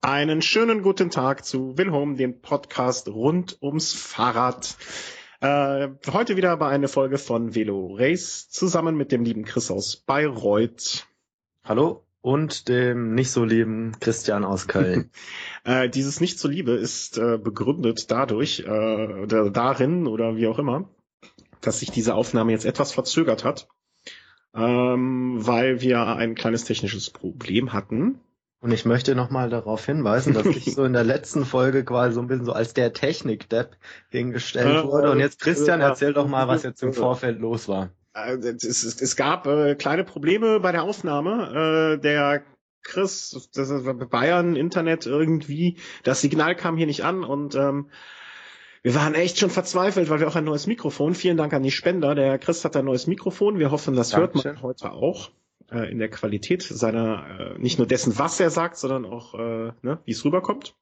Einen schönen guten Tag zu Wilhelm, dem Podcast rund ums Fahrrad. Äh, heute wieder bei einer Folge von Velo Race zusammen mit dem lieben Chris aus Bayreuth. Hallo und dem nicht so lieben Christian aus Köln. äh, dieses nicht so liebe ist äh, begründet dadurch äh, oder darin oder wie auch immer, dass sich diese Aufnahme jetzt etwas verzögert hat, ähm, weil wir ein kleines technisches Problem hatten. Und ich möchte nochmal darauf hinweisen, dass ich so in der letzten Folge quasi so ein bisschen so als der Technik-Depp hingestellt wurde. Und jetzt Christian, erzähl doch mal, was jetzt im Vorfeld los war. Es, es, es gab äh, kleine Probleme bei der Aufnahme. Äh, der Chris, das ist Bayern Internet irgendwie, das Signal kam hier nicht an und ähm, wir waren echt schon verzweifelt, weil wir auch ein neues Mikrofon. Vielen Dank an die Spender. Der Chris hat ein neues Mikrofon. Wir hoffen, das Dankeschön. hört man heute auch äh, in der Qualität seiner, äh, nicht nur dessen, was er sagt, sondern auch, äh, ne, wie es rüberkommt.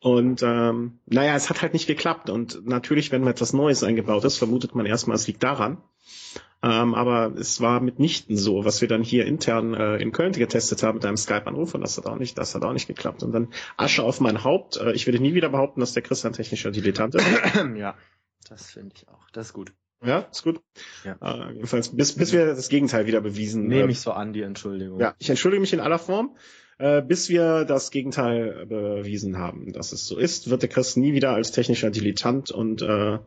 Und ähm, naja, es hat halt nicht geklappt. Und natürlich, wenn etwas Neues eingebaut ist, vermutet man erstmal, es liegt daran. Ähm, aber es war mitnichten so, was wir dann hier intern äh, in Köln getestet haben mit einem Skype-Anruf und das hat auch nicht, das hat auch nicht geklappt. Und dann Asche auf mein Haupt. Äh, ich würde nie wieder behaupten, dass der Christian technischer Dilettant ist. Ja, das finde ich auch. Das ist gut. Ja, ist gut. Ja. Äh, jedenfalls, bis, bis wir das Gegenteil wieder bewiesen. Nehme äh, ich so an, die Entschuldigung. Ja, ich entschuldige mich in aller Form. Äh, bis wir das Gegenteil bewiesen haben, dass es so ist, wird der Chris nie wieder als technischer Dilettant und äh,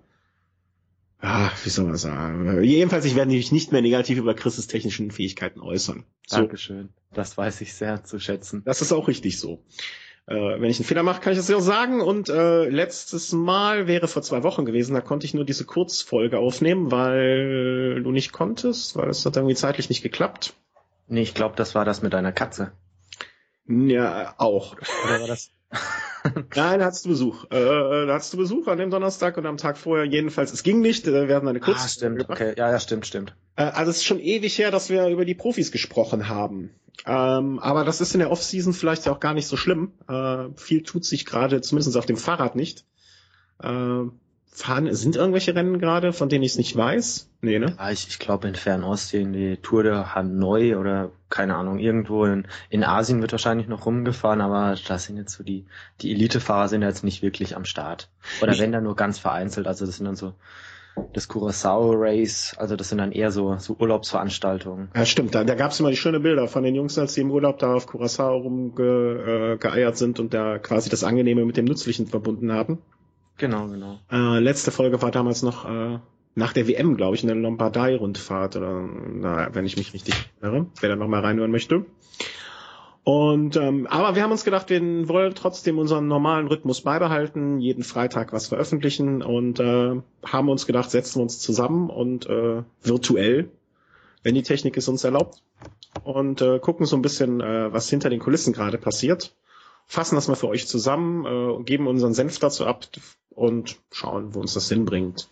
ah, wie soll man sagen? Jedenfalls, ich werde mich nicht mehr negativ über Chris' technischen Fähigkeiten äußern. So. Dankeschön. Das weiß ich sehr zu schätzen. Das ist auch richtig so. Äh, wenn ich einen Fehler mache, kann ich das ja auch sagen. Und äh, letztes Mal wäre vor zwei Wochen gewesen, da konnte ich nur diese Kurzfolge aufnehmen, weil du nicht konntest, weil es hat irgendwie zeitlich nicht geklappt. Nee, ich glaube, das war das mit deiner Katze. Ja, auch. Oder war das? Nein, da hattest du Besuch. Äh, da hattest du Besuch an dem Donnerstag und am Tag vorher jedenfalls. Es ging nicht, äh, wir hatten eine kurze. Ah, stimmt, gemacht. okay. Ja, ja, stimmt, stimmt. Äh, also es ist schon ewig her, dass wir über die Profis gesprochen haben. Ähm, aber das ist in der Offseason vielleicht ja auch gar nicht so schlimm. Äh, viel tut sich gerade, zumindest auf dem Fahrrad nicht. Äh, fahren, sind irgendwelche Rennen gerade, von denen ich es nicht weiß? Nee, ne? Ja, ich, ich glaube in Fernostsee, die Tour de Hanoi oder keine Ahnung, irgendwo in, in Asien wird wahrscheinlich noch rumgefahren, aber da sind jetzt so die, die Elitefahrer sind jetzt nicht wirklich am Start. Oder ich, wenn dann nur ganz vereinzelt, also das sind dann so das Curacao Race, also das sind dann eher so, so Urlaubsveranstaltungen. Ja, stimmt, da, da gab es immer die schönen Bilder von den Jungs, als sie im Urlaub da auf Curacao rumgeeiert äh, sind und da quasi das Angenehme mit dem Nützlichen verbunden haben. Genau, genau. Äh, letzte Folge war damals noch äh, nach der WM, glaube ich, eine Lombardei-Rundfahrt oder na, wenn ich mich richtig erinnere, wer da noch mal reinhören möchte. Und ähm, aber wir haben uns gedacht, wir wollen trotzdem unseren normalen Rhythmus beibehalten, jeden Freitag was veröffentlichen und äh, haben uns gedacht, setzen wir uns zusammen und äh, virtuell, wenn die Technik es uns erlaubt, und äh, gucken so ein bisschen, äh, was hinter den Kulissen gerade passiert fassen das mal für euch zusammen, äh, geben unseren Senf dazu ab und schauen, wo uns das hinbringt.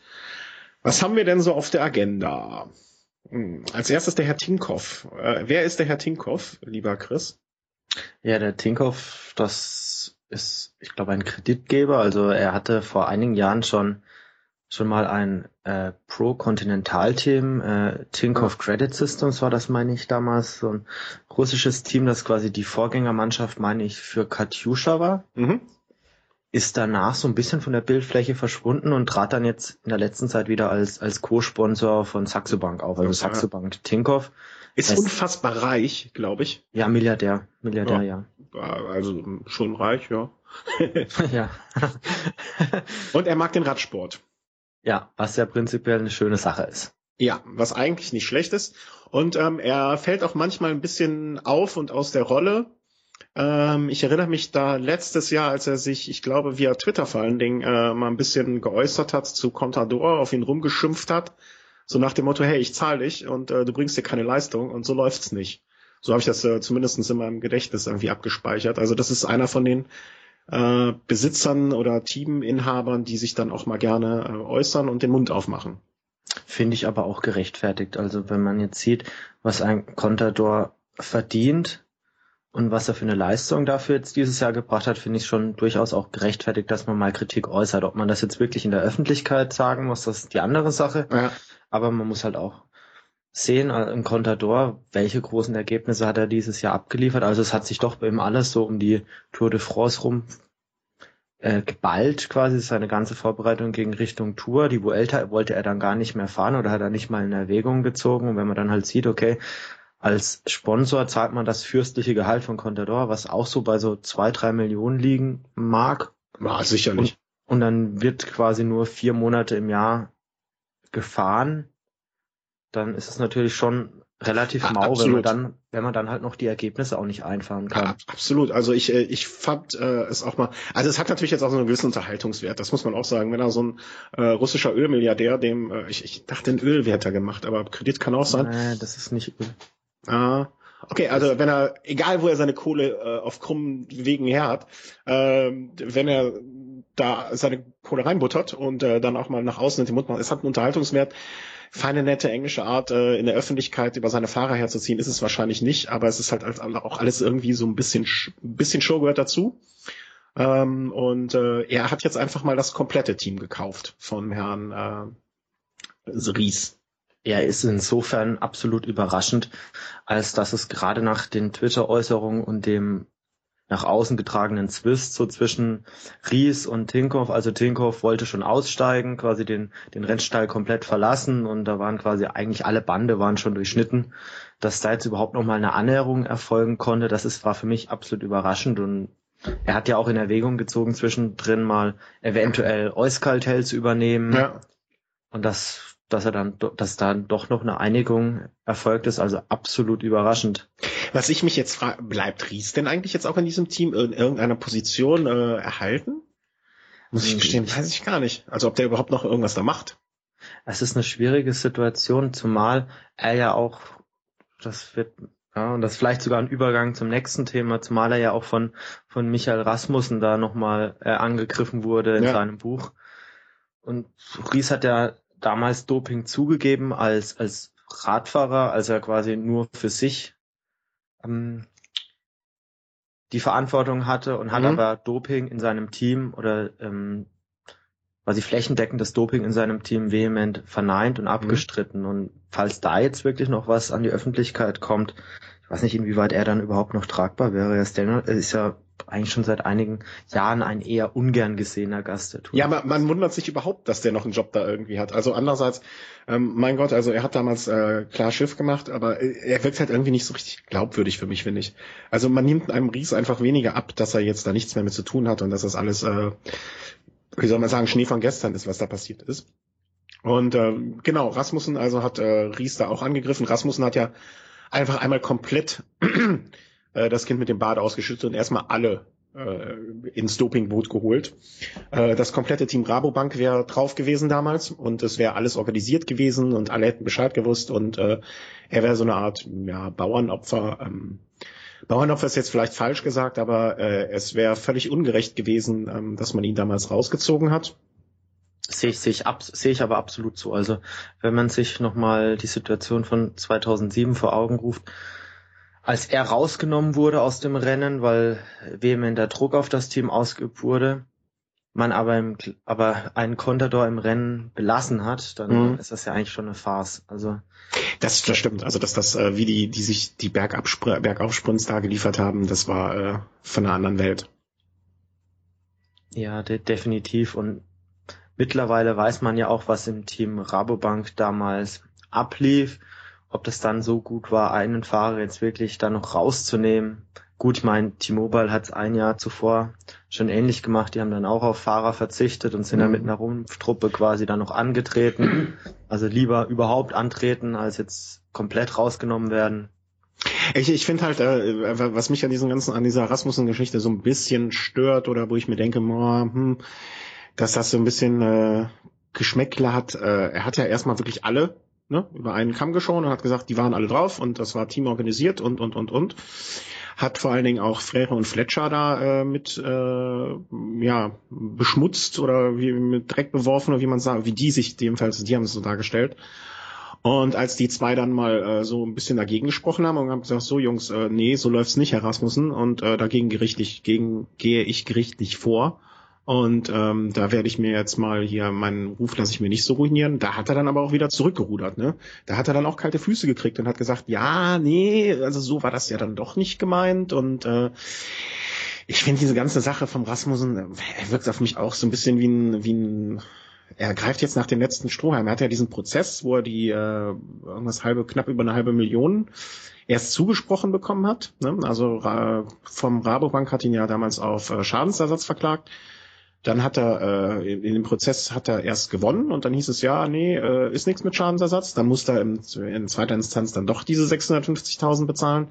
Was haben wir denn so auf der Agenda? Hm, als erstes der Herr Tinkoff. Äh, wer ist der Herr Tinkoff, lieber Chris? Ja, der Tinkoff, das ist, ich glaube, ein Kreditgeber. Also er hatte vor einigen Jahren schon schon mal ein äh, Pro-Kontinental-Team, äh, Tinkoff Credit Systems war das, meine ich, damals, so ein russisches Team, das quasi die Vorgängermannschaft, meine ich, für Katjuscha war. Mhm. Ist danach so ein bisschen von der Bildfläche verschwunden und trat dann jetzt in der letzten Zeit wieder als, als Co-Sponsor von Saxo Bank auf, also Saxo Bank Tinkoff. Ist heißt, unfassbar reich, glaube ich. Ja, Milliardär, Milliardär, ja. ja. Also schon reich, ja. ja. und er mag den Radsport. Ja, was ja prinzipiell eine schöne Sache ist. Ja, was eigentlich nicht schlecht ist. Und ähm, er fällt auch manchmal ein bisschen auf und aus der Rolle. Ähm, ich erinnere mich da letztes Jahr, als er sich, ich glaube, via Twitter vor allen Dingen äh, mal ein bisschen geäußert hat zu Contador, auf ihn rumgeschimpft hat. So nach dem Motto, hey, ich zahle dich und äh, du bringst dir keine Leistung und so läuft's nicht. So habe ich das äh, zumindest in meinem Gedächtnis irgendwie abgespeichert. Also das ist einer von den äh, Besitzern oder Teaminhabern, die sich dann auch mal gerne äh, äußern und den Mund aufmachen. Finde ich aber auch gerechtfertigt. Also wenn man jetzt sieht, was ein Contador verdient und was er für eine Leistung dafür jetzt dieses Jahr gebracht hat, finde ich schon durchaus auch gerechtfertigt, dass man mal Kritik äußert. Ob man das jetzt wirklich in der Öffentlichkeit sagen muss, das ist die andere Sache. Ja. Aber man muss halt auch sehen äh, im Contador, welche großen Ergebnisse hat er dieses Jahr abgeliefert. Also es hat sich doch bei ihm alles so um die Tour de France rum äh, geballt quasi seine ganze Vorbereitung gegen Richtung Tour. Die Vuelta wollte er dann gar nicht mehr fahren oder hat er nicht mal in Erwägung gezogen. Und wenn man dann halt sieht, okay, als Sponsor zahlt man das fürstliche Gehalt von Contador, was auch so bei so zwei, drei Millionen liegen mag. Ja, sicherlich. Und, und dann wird quasi nur vier Monate im Jahr gefahren. Dann ist es natürlich schon relativ mau, Absolut. wenn man dann, wenn man dann halt noch die Ergebnisse auch nicht einfahren kann. Ja, absolut. Also ich, äh, ich fand äh, es auch mal, also es hat natürlich jetzt auch so einen gewissen Unterhaltungswert, das muss man auch sagen. Wenn da so ein äh, russischer Ölmilliardär, dem, äh, ich, ich dachte, ein Ölwert gemacht, aber Kredit kann auch sein. Nee, das ist nicht Öl. Ah, okay, also wenn er, egal wo er seine Kohle äh, auf krummen Wegen her hat, äh, wenn er da seine Kohle reinbuttert und äh, dann auch mal nach außen in den Mund macht, es hat einen Unterhaltungswert. Feine, nette englische Art, äh, in der Öffentlichkeit über seine Fahrer herzuziehen, ist es wahrscheinlich nicht, aber es ist halt auch alles irgendwie so ein bisschen, ein bisschen Show gehört dazu. Ähm, und äh, er hat jetzt einfach mal das komplette Team gekauft von Herrn äh, Ries er ist insofern absolut überraschend, als dass es gerade nach den Twitter-Äußerungen und dem nach außen getragenen Zwist so zwischen Ries und Tinkoff. Also Tinkoff wollte schon aussteigen, quasi den, den Rennstall komplett verlassen und da waren quasi eigentlich alle Bande waren schon durchschnitten. Dass da jetzt überhaupt noch mal eine Annäherung erfolgen konnte, das ist, war für mich absolut überraschend und er hat ja auch in Erwägung gezogen, zwischendrin mal eventuell Euskaltel zu übernehmen. Ja. Und das dass er dann, dass da doch noch eine Einigung erfolgt ist, also absolut überraschend. Was ich mich jetzt frage, bleibt Ries denn eigentlich jetzt auch in diesem Team in irgendeiner Position äh, erhalten? Muss ich gestehen, weiß ich gar nicht. Also ob der überhaupt noch irgendwas da macht. Es ist eine schwierige Situation, zumal er ja auch, das wird, ja, und das vielleicht sogar ein Übergang zum nächsten Thema, zumal er ja auch von, von Michael Rasmussen da nochmal äh, angegriffen wurde in ja. seinem Buch. Und Ries hat ja damals Doping zugegeben als, als Radfahrer, als er quasi nur für sich ähm, die Verantwortung hatte und hat mhm. aber Doping in seinem Team oder ähm, quasi flächendeckend das Doping in seinem Team vehement verneint und mhm. abgestritten. Mhm. Und falls da jetzt wirklich noch was an die Öffentlichkeit kommt, ich weiß nicht, inwieweit er dann überhaupt noch tragbar wäre. Er ist ja eigentlich schon seit einigen Jahren ein eher ungern gesehener Gast der Tour. Ja, man, man wundert sich überhaupt, dass der noch einen Job da irgendwie hat. Also andererseits, ähm, mein Gott, also er hat damals äh, klar Schiff gemacht, aber er wirkt halt irgendwie nicht so richtig glaubwürdig für mich, finde ich. Also man nimmt einem Ries einfach weniger ab, dass er jetzt da nichts mehr mit zu tun hat und dass das alles, äh, wie soll man sagen, Schnee von gestern ist, was da passiert ist. Und äh, genau, Rasmussen also hat äh, Ries da auch angegriffen. Rasmussen hat ja einfach einmal komplett äh, das Kind mit dem Bade ausgeschüttet und erstmal alle äh, ins Dopingboot geholt. Äh, das komplette Team Rabobank wäre drauf gewesen damals und es wäre alles organisiert gewesen und alle hätten Bescheid gewusst und äh, er wäre so eine Art ja, Bauernopfer. Ähm, Bauernopfer ist jetzt vielleicht falsch gesagt, aber äh, es wäre völlig ungerecht gewesen, ähm, dass man ihn damals rausgezogen hat. Sehe ich, sehe ich, ab, sehe ich aber absolut so. Also wenn man sich nochmal die Situation von 2007 vor Augen ruft, als er rausgenommen wurde aus dem Rennen, weil vehementer Druck auf das Team ausgeübt wurde, man aber, im, aber einen Contador im Rennen belassen hat, dann mhm. ist das ja eigentlich schon eine Farce. Also das, das stimmt. Also dass das äh, wie die die sich die Bergabspr Bergaufsprints da geliefert haben, das war äh, von einer anderen Welt. Ja, de definitiv. Und mittlerweile weiß man ja auch, was im Team Rabobank damals ablief ob das dann so gut war, einen Fahrer jetzt wirklich da noch rauszunehmen. Gut, ich meine, T-Mobile hat es ein Jahr zuvor schon ähnlich gemacht. Die haben dann auch auf Fahrer verzichtet und sind mhm. dann mit einer Rumpftruppe quasi dann noch angetreten. Also lieber überhaupt antreten, als jetzt komplett rausgenommen werden. Ich, ich finde halt, äh, was mich an diesem ganzen, an dieser Rasmussen-Geschichte so ein bisschen stört oder wo ich mir denke, boah, hm, dass das so ein bisschen äh, Geschmäckle hat. Äh, er hat ja erstmal wirklich alle ne, über einen Kamm geschoren und hat gesagt, die waren alle drauf und das war teamorganisiert und, und, und, und. Hat vor allen Dingen auch Frere und Fletcher da äh, mit äh, ja beschmutzt oder wie mit Dreck beworfen oder wie man sagt, wie die sich jedenfalls, die haben es so dargestellt. Und als die zwei dann mal äh, so ein bisschen dagegen gesprochen haben und haben gesagt, so Jungs, äh, nee, so läuft's nicht, Herr Rasmussen, und äh, dagegen gerichtlich, gegen gehe ich gerichtlich vor, Und ähm, da werde ich mir jetzt mal hier, meinen Ruf lasse ich mir nicht so ruinieren. Da hat er dann aber auch wieder zurückgerudert, ne? Da hat er dann auch kalte Füße gekriegt und hat gesagt, ja, nee, also so war das ja dann doch nicht gemeint. Und äh, ich finde diese ganze Sache vom Rasmussen, er wirkt auf mich auch so ein bisschen wie ein, wie ein er greift jetzt nach dem letzten Strohhalm. Er hat ja diesen Prozess, wo er die äh, irgendwas halbe, knapp über eine halbe Million erst zugesprochen bekommen hat. Ne? Also äh, vom Rabobank hat ihn ja damals auf äh, Schadensersatz verklagt. Dann hat er äh, in, dem Prozess hat er erst gewonnen und dann hieß es ja, nee, äh, ist nichts mit Schadensersatz. Dann musste er im, in zweiter Instanz dann doch diese 650.000 bezahlen.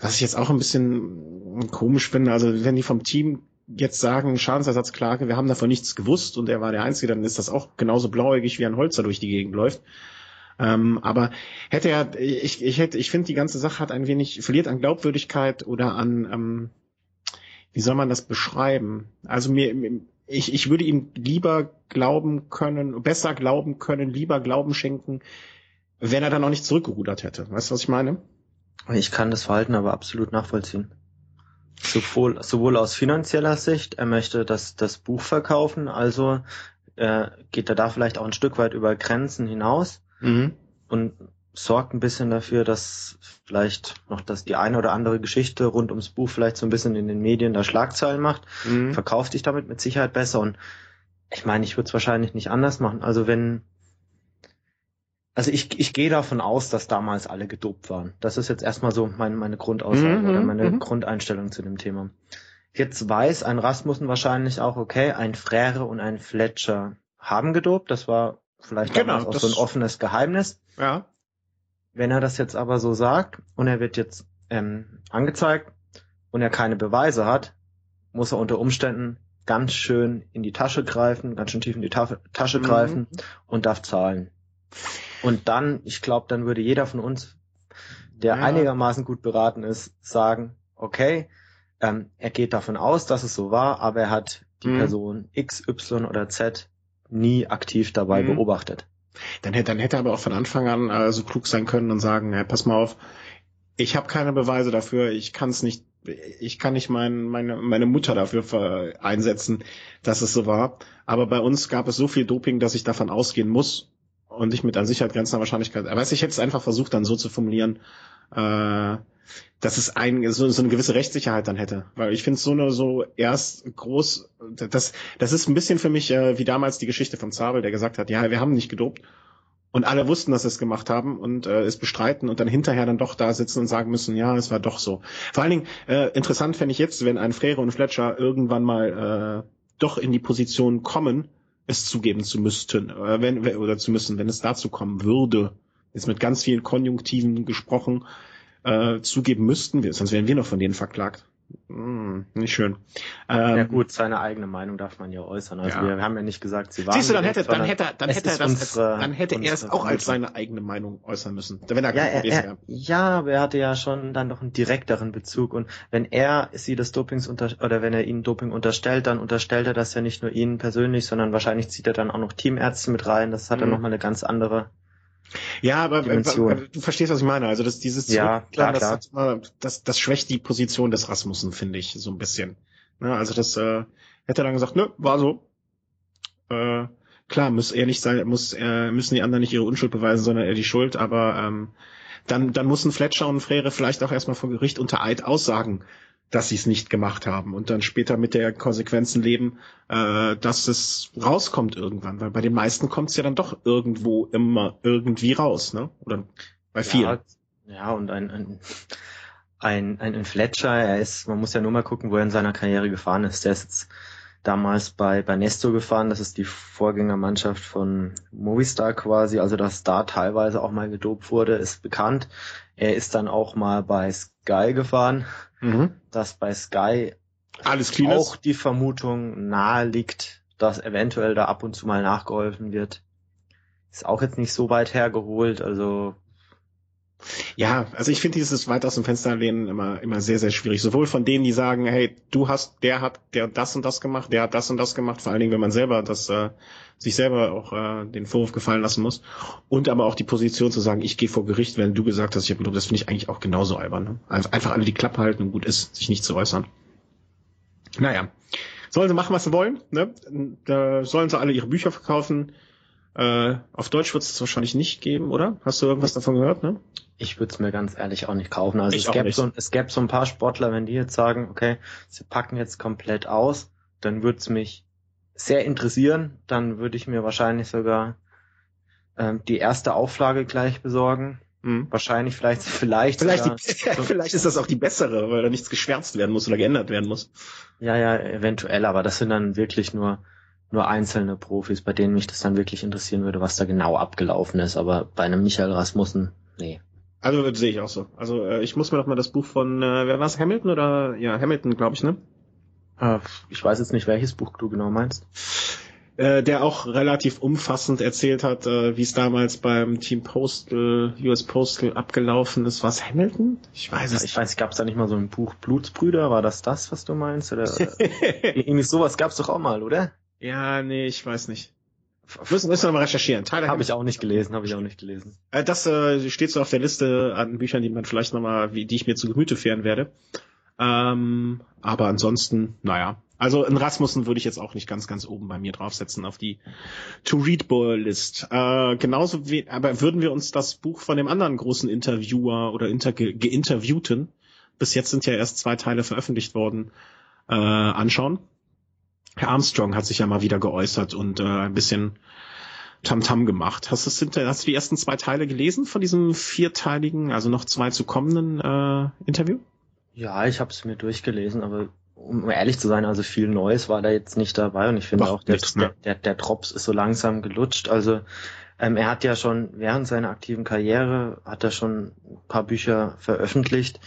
Was ich jetzt auch ein bisschen komisch finde, also wenn die vom Team jetzt sagen, Schadensersatzklage, wir haben davon nichts gewusst und er war der Einzige, dann ist das auch genauso blauäugig wie ein Holzer durch die Gegend läuft. Ähm, aber hätte er, ich, ich hätte, ich finde, die ganze Sache hat ein wenig, verliert an Glaubwürdigkeit oder an, ähm, wie soll man das beschreiben? Also mir, ich, ich würde ihm lieber glauben können, besser glauben können, lieber Glauben schenken, wenn er dann auch nicht zurückgerudert hätte. Weißt du, was ich meine? Ich kann das Verhalten aber absolut nachvollziehen. Sowohl, sowohl aus finanzieller Sicht, er möchte das, das Buch verkaufen, also äh, geht er da vielleicht auch ein Stück weit über Grenzen hinaus mhm. und sorgt ein bisschen dafür, dass vielleicht noch dass die eine oder andere Geschichte rund ums Buch vielleicht so ein bisschen in den Medien da Schlagzeilen macht, mhm. verkauft sich damit mit Sicherheit besser und ich meine, ich würde es wahrscheinlich nicht anders machen. Also wenn also ich, ich gehe davon aus, dass damals alle gedopt waren. Das ist jetzt erstmal so mein, meine Grundaussage mhm, oder meine mhm. Grundeinstellung zu dem Thema. Jetzt weiß ein Rasmussen wahrscheinlich auch, okay, ein Frere und ein Fletcher haben gedopt. Das war vielleicht genau, damals auch so ein offenes Geheimnis. Ja. Wenn er das jetzt aber so sagt und er wird jetzt ähm, angezeigt und er keine Beweise hat, muss er unter Umständen ganz schön in die Tasche greifen, ganz schön tief in die Ta Tasche mhm. greifen und darf zahlen. Und dann, ich glaube, dann würde jeder von uns, der ja. einigermaßen gut beraten ist, sagen, okay, ähm, er geht davon aus, dass es so war, aber er hat die mhm. Person X, Y oder Z nie aktiv dabei mhm. beobachtet. Dann hätte, dann hätte er aber auch von Anfang an äh, so klug sein können und sagen, hey, pass mal auf, ich habe keine Beweise dafür, ich kann es nicht, ich kann nicht mein, meine, meine Mutter dafür einsetzen, dass es so war. Aber bei uns gab es so viel Doping, dass ich davon ausgehen muss und ich mit an Sicherheit grenzender Wahrscheinlichkeit, aber ich hätte es einfach versucht, dann so zu formulieren, äh, dass es ein, so, so eine gewisse Rechtssicherheit dann hätte. Weil ich finde es so eine so erst groß, das, das ist ein bisschen für mich äh, wie damals die Geschichte von Zabel, der gesagt hat, ja, wir haben nicht gedopt. Und alle wussten, dass sie es gemacht haben und äh, es bestreiten und dann hinterher dann doch da sitzen und sagen müssen, ja, es war doch so. Vor allen Dingen, äh, interessant fände ich jetzt, wenn ein Frere und Fletcher irgendwann mal äh, doch in die Position kommen, es zugeben zu müssten, äh, wenn, oder zu müssen, wenn es dazu kommen würde, jetzt mit ganz vielen Konjunktiven gesprochen, äh, zugeben müssten, sonst wären wir noch von denen verklagt. Hm, nicht schön. Ähm, ja gut, seine eigene Meinung darf man ja äußern. Also ja. wir haben ja nicht gesagt, sie waren. Siehst du, dann hätte, dann hätte, dann hätte er das, unsere, dann hätte er es auch als seine eigene Meinung äußern müssen. Wenn er ja, er, er, ja, aber er hatte ja schon dann noch einen direkteren Bezug und wenn er sie des Dopings unter oder wenn er ihnen Doping unterstellt, dann unterstellt er das ja nicht nur ihnen persönlich, sondern wahrscheinlich zieht er dann auch noch Teamärzte mit rein. Das hat mhm. dann nochmal eine ganz andere ja, aber Dimension. du verstehst, was ich meine. Also das, dieses ja, klar, klar. Das, das, das schwächt die Position des Rasmussen, finde ich, so ein bisschen. Ne, also das äh, hätte dann gesagt, nö, war so. Äh, klar, muss er nicht sein, muss, äh, müssen die anderen nicht ihre Unschuld beweisen, sondern er die Schuld, aber ähm, dann, dann muss ein Fletcher und Frere vielleicht auch erstmal vor Gericht unter Eid aussagen, dass sie es nicht gemacht haben und dann später mit der Konsequenzen leben, äh, dass es rauskommt irgendwann, weil bei den meisten kommt es ja dann doch irgendwo immer irgendwie raus, ne? Oder bei vielen. Ja, ja und ein, ein, ein, ein Fletcher, er ist, man muss ja nur mal gucken, wo er in seiner Karriere gefahren ist. Der ist jetzt damals bei, bei Nesto gefahren, das ist die Vorgängermannschaft von Movistar quasi, also dass da teilweise auch mal gedopt wurde, ist bekannt. Er ist dann auch mal bei Sky gefahren, mhm. dass bei Sky alles clean auch ist. die Vermutung nahe liegt, dass eventuell da ab und zu mal nachgeholfen wird. Ist auch jetzt nicht so weit hergeholt, also ja, also ich finde dieses weit aus dem Fenster lehnen immer, immer sehr, sehr schwierig. Sowohl von denen, die sagen, hey, du hast, der hat, der das und das gemacht, der hat das und das gemacht, vor allen Dingen, wenn man selber das, äh, sich selber auch äh, den Vorwurf gefallen lassen muss. Und aber auch die Position zu sagen, ich gehe vor Gericht, wenn du gesagt hast, ich habe das finde ich eigentlich auch genauso albern. Ne? Einfach alle die Klappe halten und gut ist, sich nicht zu äußern. Naja, sollen sie machen, was sie wollen. Ne? Da sollen sie alle ihre Bücher verkaufen. Äh, auf Deutsch wird es wahrscheinlich nicht geben, oder? Hast du irgendwas davon gehört? Ne? Ich würde es mir ganz ehrlich auch nicht kaufen. Also Ich es gäbe, so, es gäbe so ein paar Sportler, wenn die jetzt sagen, okay, sie packen jetzt komplett aus, dann würde es mich sehr interessieren. Dann würde ich mir wahrscheinlich sogar ähm, die erste Auflage gleich besorgen. Mhm. Wahrscheinlich vielleicht, vielleicht, Vielleicht, sogar, die, vielleicht ist das auch die bessere, weil da nichts geschwärzt werden muss oder geändert werden muss. ja, ja, eventuell, aber das sind dann wirklich nur nur einzelne Profis, bei denen mich das dann wirklich interessieren würde, was da genau abgelaufen ist. Aber bei einem Michael Rasmussen, nee. Also das sehe ich auch so. Also äh, ich muss mir doch mal das Buch von, äh, wer war es, Hamilton oder ja, Hamilton, glaube ich, ne? Äh, Ich weiß jetzt nicht, welches Buch du genau meinst. Äh, der auch relativ umfassend erzählt hat, äh, wie es damals beim Team Postal, US Postal abgelaufen ist. War es Hamilton? Ich weiß es Ich weiß, gab es da nicht mal so ein Buch Blutsbrüder? War das das, was du meinst? Oder irgendwie sowas gab's doch auch mal, oder? ja, nee, ich weiß nicht. Müssen, müssen wir mal recherchieren. Tyler Habe ich auch nicht gelesen, habe ich auch nicht gelesen. Äh, Das äh, steht so auf der Liste an Büchern, die man vielleicht nochmal, die ich mir zu Gemüte führen werde. Ähm, aber ansonsten, naja. Also in Rasmussen würde ich jetzt auch nicht ganz, ganz oben bei mir draufsetzen auf die To-Read-List. Äh, genauso wie, aber würden wir uns das Buch von dem anderen großen Interviewer oder inter ge geinterviewten, bis jetzt sind ja erst zwei Teile veröffentlicht worden, äh, anschauen. Herr Armstrong hat sich ja mal wieder geäußert und äh, ein bisschen Tamtam gemacht. Hast du, das hast du die ersten zwei Teile gelesen von diesem vierteiligen, also noch zwei zu kommenden äh, Interview? Ja, ich habe es mir durchgelesen, aber um ehrlich zu sein, also viel Neues war da jetzt nicht dabei und ich finde Doch, auch, der, nichts, ne? der, der, Drops ist so langsam gelutscht. Also ähm, er hat ja schon während seiner aktiven Karriere, hat er schon ein paar Bücher veröffentlicht.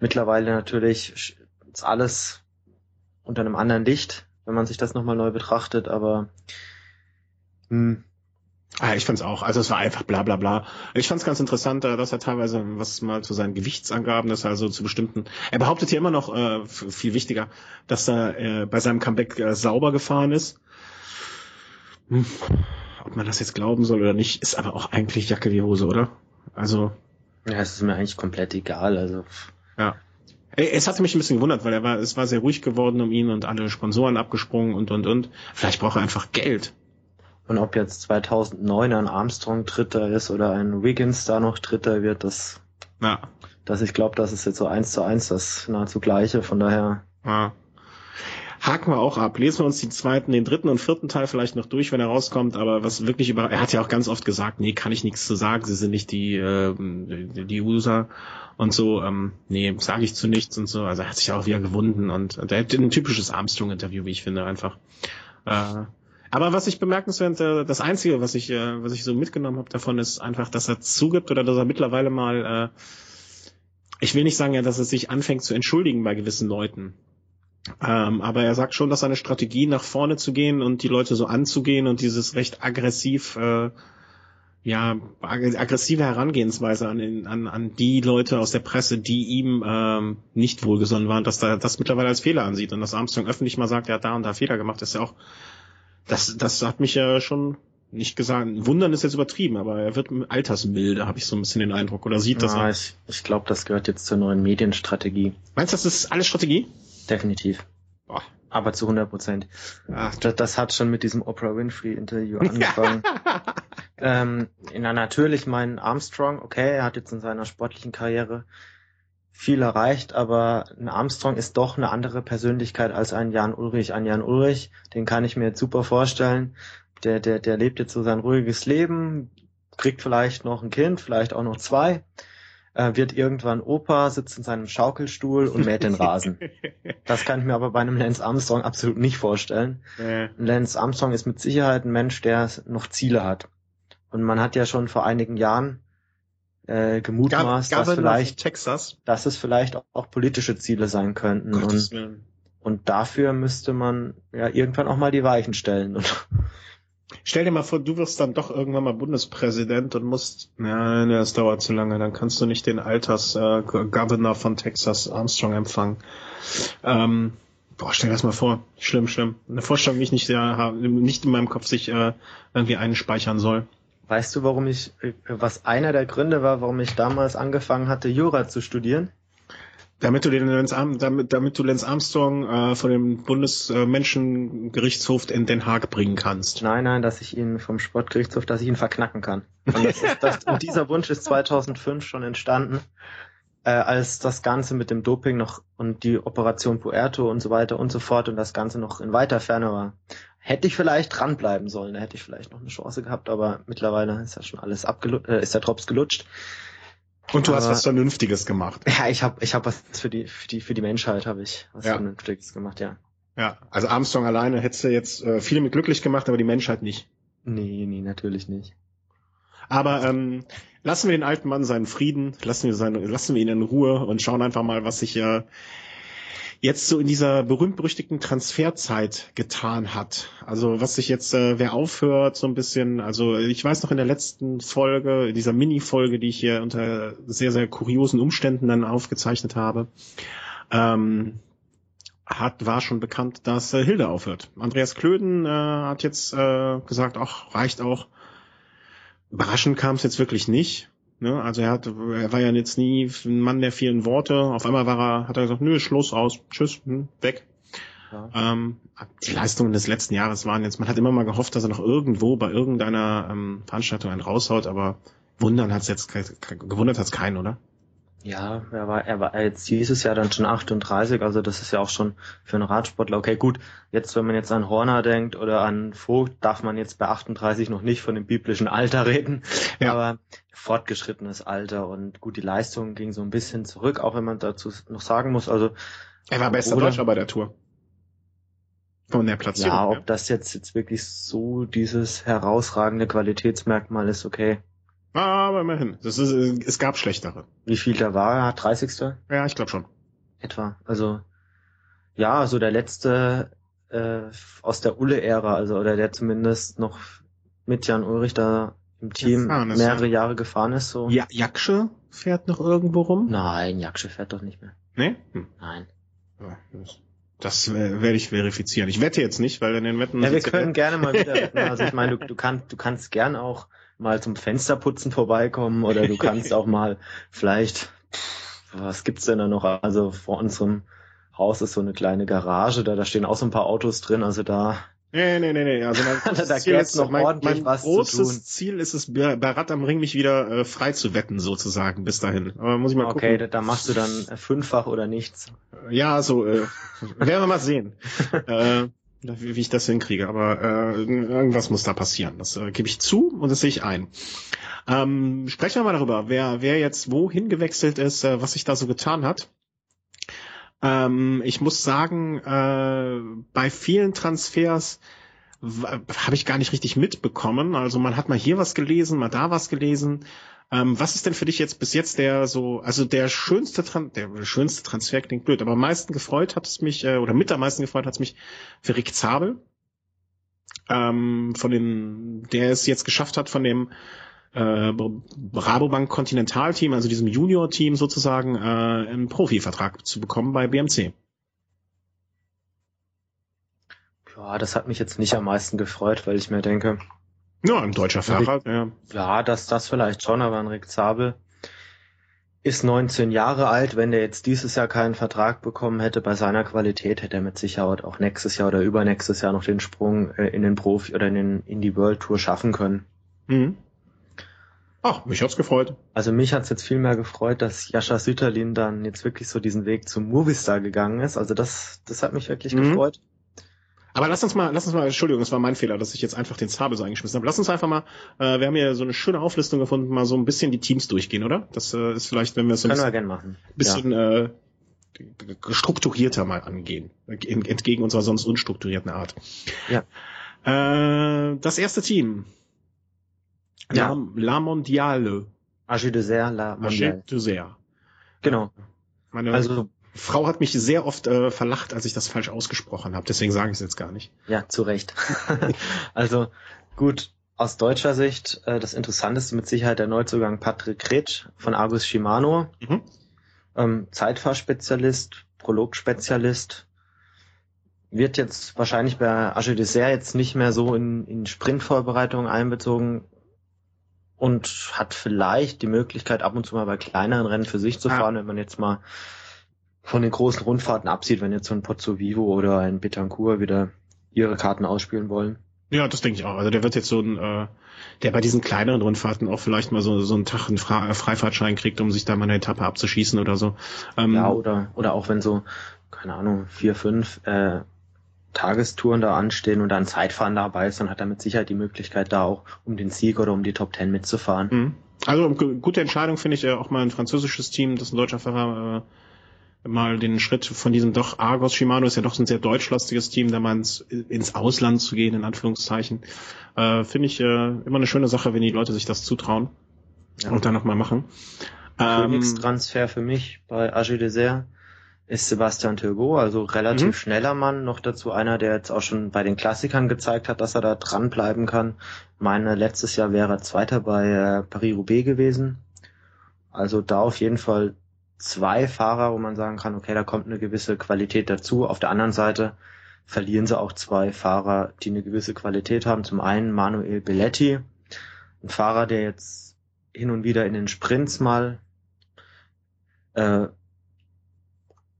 Mittlerweile natürlich ist alles unter einem anderen Licht, wenn man sich das nochmal neu betrachtet, aber hm, Ah, ich fand's auch. Also es war einfach bla bla bla. Ich fand's ganz interessant, äh, dass er teilweise was mal zu seinen Gewichtsangaben, dass er also zu bestimmten. Er behauptet ja immer noch, äh, viel wichtiger, dass er äh, bei seinem Comeback äh, sauber gefahren ist. Hm. Ob man das jetzt glauben soll oder nicht, ist aber auch eigentlich Jacke wie Hose, oder? Also, ja, es ist mir eigentlich komplett egal. Also ja. Es hat mich ein bisschen gewundert, weil er war, es war sehr ruhig geworden um ihn und alle Sponsoren abgesprungen und und und. Vielleicht braucht er einfach Geld. Und ob jetzt 2009 ein Armstrong Dritter ist oder ein Wiggins da noch Dritter wird, das, Ja. das ich glaube, das ist jetzt so eins zu eins das nahezu gleiche. Von daher, Ja. Haken wir auch ab. Lesen wir uns die zweiten, den dritten und vierten Teil vielleicht noch durch, wenn er rauskommt. Aber was wirklich über, er hat ja auch ganz oft gesagt, nee, kann ich nichts zu sagen. Sie sind nicht die, die, die User und so. Ähm, nee, sage ich zu nichts und so. Also er hat sich auch wieder gewunden und, und er hat ein typisches Armstrong-Interview, wie ich finde, einfach. Äh, aber was ich bemerkenswert, äh, das Einzige, was ich, äh, was ich so mitgenommen habe davon, ist einfach, dass er zugibt oder dass er mittlerweile mal, äh, ich will nicht sagen, ja, dass er sich anfängt zu entschuldigen bei gewissen Leuten. Ähm, aber er sagt schon, dass seine Strategie nach vorne zu gehen und die Leute so anzugehen und dieses recht aggressiv, äh, ja, ag aggressive Herangehensweise an, den, an, an die Leute aus der Presse, die ihm ähm, nicht wohlgesonnen waren, dass er das mittlerweile als Fehler ansieht und dass Armstrong öffentlich mal sagt, er hat da und da Fehler gemacht, ist ja auch, das, das hat mich ja schon nicht gesagt, wundern ist jetzt übertrieben, aber er wird altersmilde, habe ich so ein bisschen den Eindruck, oder sieht das. ja, er. ich, ich glaube, das gehört jetzt zur neuen Medienstrategie. Meinst du, das ist alles Strategie? Definitiv. Boah. Aber zu 100 Prozent. Ach, Das, das hat schon mit diesem Oprah Winfrey Interview angefangen. ähm, na, natürlich mein Armstrong, okay, er hat jetzt in seiner sportlichen Karriere viel erreicht, aber ein Armstrong ist doch eine andere Persönlichkeit als ein Jan Ulrich. Ein Jan Ulrich, den kann ich mir jetzt super vorstellen. Der, der, der lebt jetzt so sein ruhiges Leben, kriegt vielleicht noch ein Kind, vielleicht auch noch zwei, äh, wird irgendwann Opa, sitzt in seinem Schaukelstuhl und mäht den Rasen. Das kann ich mir aber bei einem Lance Armstrong absolut nicht vorstellen. äh, Lance Armstrong ist mit Sicherheit ein Mensch, der noch Ziele hat. Und man hat ja schon vor einigen Jahren äh, gemutmaßt, dass vielleicht, Texas. dass es vielleicht auch, auch politische Ziele sein könnten. Gottes Und, Willen. und dafür müsste man ja irgendwann auch mal die Weichen stellen. Und Stell dir mal vor, du wirst dann doch irgendwann mal Bundespräsident und musst, nee, das dauert zu lange, dann kannst du nicht den Alters äh, von Texas Armstrong empfangen. Ähm, boah, stell dir das mal vor. Schlimm, schlimm. Eine Vorstellung, die ich nicht, ja, hab- nicht in meinem Kopf sich äh, irgendwie einspeichern soll. Weißt du, warum ich, äh, was einer der Gründe war, warum ich damals angefangen hatte, Jura zu studieren? Damit du den Lance Arm, damit, damit du Lance Armstrong äh, von dem Bundesmenschengerichtshof in Den Haag bringen kannst. Nein, nein, dass ich ihn vom Sportgerichtshof, dass ich ihn verknacken kann. Und, das ist, das, und dieser Wunsch ist 2005 schon entstanden, äh, als das Ganze mit dem Doping noch und die Operation Puerto und so weiter und so fort und das Ganze noch in weiter Ferne war. Hätte ich vielleicht dranbleiben sollen, da hätte ich vielleicht noch eine Chance gehabt, aber mittlerweile ist ja schon alles abgelutscht, äh, ist der Drops gelutscht. Und du Aber, hast was Vernünftiges gemacht. Ja, ich habe ich hab was für die, für die, für die Menschheit habe ich was ja. Vernünftiges gemacht, ja. Ja, also Armstrong alleine hättest du jetzt äh, viele mit glücklich gemacht, aber die Menschheit nicht. Nee, nee, natürlich nicht. Aber ähm, lassen wir den alten Mann seinen Frieden, lassen wir, seine, lassen wir ihn in Ruhe und schauen einfach mal, was sich äh, jetzt so in dieser berühmt-berüchtigten Transferzeit getan hat. Also was sich jetzt, äh, wer aufhört, so ein bisschen, also ich weiß noch in der letzten Folge, dieser Mini-Folge, die ich hier unter sehr, sehr kuriosen Umständen dann aufgezeichnet habe, ähm, hat, war schon bekannt, dass äh, Hilde aufhört. Andreas Klöden äh, hat jetzt äh, gesagt, ach, reicht auch. Überraschend kam es jetzt wirklich nicht. Ne? Also er hat, er war ja jetzt nie ein Mann der vielen Worte. Auf einmal war er, hat er gesagt, nö, Schluss aus, tschüss, hm, weg. Ja. Ähm, die Leistungen des letzten Jahres waren jetzt, man hat immer mal gehofft, dass er noch irgendwo bei irgendeiner ähm, Veranstaltung einen raushaut, aber wundern hat's jetzt, gewundert hat's keinen, oder? Ja, er war, er war jetzt dieses Jahr dann schon 38, also das ist ja auch schon für einen Radsportler okay. Gut, jetzt wenn man jetzt an Horner denkt oder an Vogt, darf man jetzt bei 38 noch nicht von dem biblischen Alter reden, ja. aber fortgeschrittenes Alter und gut, die Leistung ging so ein bisschen zurück, auch wenn man dazu noch sagen muss, also er war bester Deutscher bei der Tour. Von der Platzierung. Ja, ob das jetzt jetzt wirklich so dieses herausragende Qualitätsmerkmal ist, okay. Aber immerhin. Das ist, es gab schlechtere. Wie viel da war er? 30. Ja, ich glaube schon. Etwa. Also, ja, so der letzte äh, aus der Ulle-Ära, also oder der zumindest noch mit Jan Ulrich da im Team ist, mehrere ja. Jahre gefahren ist. So. Ja, Jaksche fährt noch irgendwo rum? Nein, Jaksche fährt doch nicht mehr. Nee? Hm. Nein. Das äh, werde ich verifizieren. Ich wette jetzt nicht, weil in den Wetten. Ja, wir können gerne mal wieder wetten. Also ich meine, du, du kannst, du kannst gern auch mal zum Fensterputzen vorbeikommen oder du kannst auch mal vielleicht, was gibt's denn da noch? Also vor unserem Haus ist so eine kleine Garage, da, da stehen auch so ein paar Autos drin, also da Nee, nee, nee, nee. Also mein da Ziel ist noch mein, ordentlich mein was großes Ziel ist es, bei Rad am Ring mich wieder äh, frei zu wetten, sozusagen, bis dahin. Aber muss ich mal okay, gucken. Okay, da, machst du dann fünffach oder nichts. Ja, so, äh, werden wir mal sehen. äh, wie, wie ich das hinkriege. Aber äh, irgendwas muss da passieren. Das äh, gebe ich zu und das sehe ich ein. Ähm, sprechen wir mal darüber, wer, wer jetzt wohin gewechselt ist, äh, was sich da so getan hat. Ähm, ich muss sagen, äh, bei vielen Transfers habe ich gar nicht richtig mitbekommen. Also man hat mal hier was gelesen, mal da was gelesen. Ähm, was ist denn für dich jetzt bis jetzt der so, also der schönste, Tran der schönste Transfer klingt blöd, aber am meisten gefreut hat es mich, äh, oder mit am meisten gefreut hat es mich für Rick Zabel, ähm, von dem, der es jetzt geschafft hat, von dem äh, Rabobank Kontinentalteam, also diesem Junior-Team sozusagen, äh, einen Profivertrag zu bekommen bei BMC. Ja, das hat mich jetzt nicht am meisten gefreut, weil ich mir denke, ja, ein deutscher Fahrer, ja. Ja, das, das vielleicht schon, aber ein Rick Zabel ist 19 Jahre alt. Wenn der jetzt dieses Jahr keinen Vertrag bekommen hätte, bei seiner Qualität hätte er mit Sicherheit auch nächstes Jahr oder übernächstes Jahr noch den Sprung äh, in den Profi oder in, den, in die World Tour schaffen können. Mhm. Ach, mich hat's gefreut. Also mich hat's jetzt viel mehr gefreut, dass Jascha Süterlin dann jetzt wirklich so diesen Weg zum Movistar gegangen ist. Also das, das hat mich wirklich mhm. gefreut. Aber lass uns mal, lass uns mal, Entschuldigung, es war mein Fehler, dass ich jetzt einfach den Zabel so eingeschmissen habe. Lass uns einfach mal, äh, wir haben hier so eine schöne Auflistung gefunden, mal so ein bisschen die Teams durchgehen, oder? Das äh, ist vielleicht, wenn wir es so ein bisschen, bisschen ja. äh, strukturierter mal angehen, entgegen unserer sonst unstrukturierten Art. Ja. Äh, das erste Team. Ja. La, La Mondiale. Age de Serre, La Mondiale. Age de Serre. Genau. Meine, also Frau hat mich sehr oft äh, verlacht, als ich das falsch ausgesprochen habe. Deswegen sage ich es jetzt gar nicht. Ja, zu Recht. also gut, aus deutscher Sicht äh, das Interessanteste mit Sicherheit der Neuzugang Patrick Kretsch von Argus Shimano. Mhm. Ähm, Zeitfahrspezialist, Prologspezialist. Wird jetzt wahrscheinlich bei Age Dessert jetzt nicht mehr so in, in Sprintvorbereitungen einbezogen und hat vielleicht die Möglichkeit, ab und zu mal bei kleineren Rennen für sich zu fahren, ja. wenn man jetzt mal von den großen Rundfahrten absieht, wenn jetzt so ein Pozzo Vivo oder ein Betancourt wieder ihre Karten ausspielen wollen. Ja, das denke ich auch. Also der wird jetzt so ein, äh, der bei diesen kleineren Rundfahrten auch vielleicht mal so, so einen Tag einen Fra äh, Freifahrtschein kriegt, um sich da mal eine Etappe abzuschießen oder so. Ähm, ja, oder, oder auch wenn so, keine Ahnung, vier, fünf äh, Tagestouren da anstehen und dann Zeitfahren dabei ist, dann hat er mit Sicherheit die Möglichkeit, da auch um den Sieg oder um die Top Ten mitzufahren. Mhm. Also gute Entscheidung finde ich äh, auch mal ein französisches Team, das ein deutscher Fahrer äh, mal den Schritt von diesem doch Argos Shimano ist ja doch ein sehr deutschlastiges Team, da mal ins, ins Ausland zu gehen, in Anführungszeichen. Äh, finde ich äh, immer eine schöne Sache, wenn die Leute sich das zutrauen ja. und dann nochmal machen. Königstransfer ähm, für mich bei AG Desert ist Sebastian Turgot, also relativ mhm. schneller Mann, noch dazu einer, der jetzt auch schon bei den Klassikern gezeigt hat, dass er da dranbleiben kann. Meine, letztes Jahr wäre er Zweiter bei äh, Paris-Roubaix gewesen. Also da auf jeden Fall zwei Fahrer, wo man sagen kann, okay, da kommt eine gewisse Qualität dazu. Auf der anderen Seite verlieren sie auch zwei Fahrer, die eine gewisse Qualität haben. Zum einen Manuel Belletti, ein Fahrer, der jetzt hin und wieder in den Sprints mal äh,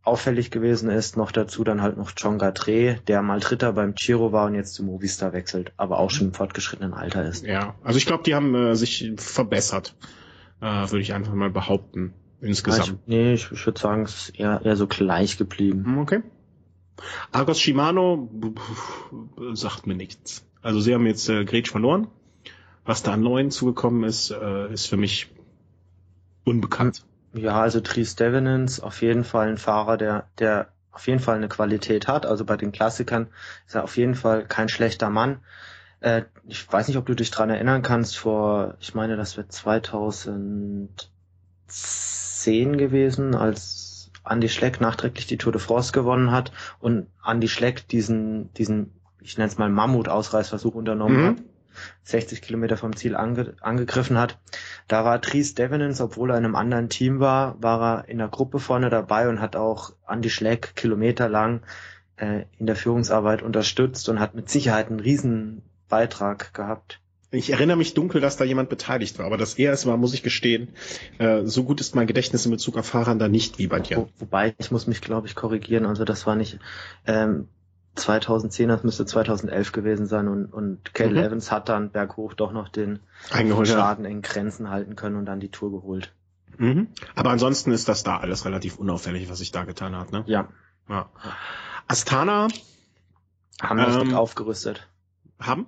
auffällig gewesen ist. Noch dazu dann halt noch John Gatré, der mal Dritter beim Giro war und jetzt zu Movistar wechselt, aber auch schon im fortgeschrittenen Alter ist. Ja, also ich glaube, die haben äh, sich verbessert, äh, würde ich einfach mal behaupten, insgesamt. Ich, nee, ich, ich würde sagen, es ist eher, eher so gleich geblieben. Hm, okay. Argos Shimano sagt mir nichts. Also sie haben jetzt äh, Gretsch verloren. Was da an neuen zugekommen ist, äh, ist für mich unbekannt. Ja, also Dries Devenens auf jeden Fall ein Fahrer, der, der auf jeden Fall eine Qualität hat. Also bei den Klassikern ist er auf jeden Fall kein schlechter Mann. Äh, ich weiß nicht, ob du dich dran erinnern kannst, vor, ich meine, das wird 2010 gewesen, als Andy Schleck nachträglich die Tour de France gewonnen hat und Andy Schleck diesen, diesen, ich nenne es mal Mammut-Ausreißversuch unternommen mhm. hat 60 Kilometer vom Ziel ange, angegriffen hat. Da war Dries Devenens, obwohl er in einem anderen Team war, war er in der Gruppe vorne dabei und hat auch Andy Schleck kilometerlang äh, in der Führungsarbeit unterstützt und hat mit Sicherheit einen riesen Beitrag gehabt. Ich erinnere mich dunkel, dass da jemand beteiligt war, aber dass er es war, muss ich gestehen. Äh, so gut ist mein Gedächtnis in Bezug auf Fahrern da nicht wie bei dir. Wo, wobei, ich muss mich, glaube ich, korrigieren. Also das war nicht ähm, 2010, das müsste 2011 gewesen sein und, und Cale mhm. Evans hat dann berghoch doch noch den Eingeholt, Schaden ja. in Grenzen halten können und dann die Tour geholt. Mhm. Aber ansonsten ist das da alles relativ unauffällig, was sich da getan hat, ne? Ja. ja. Astana haben mächtig ähm, aufgerüstet. Haben?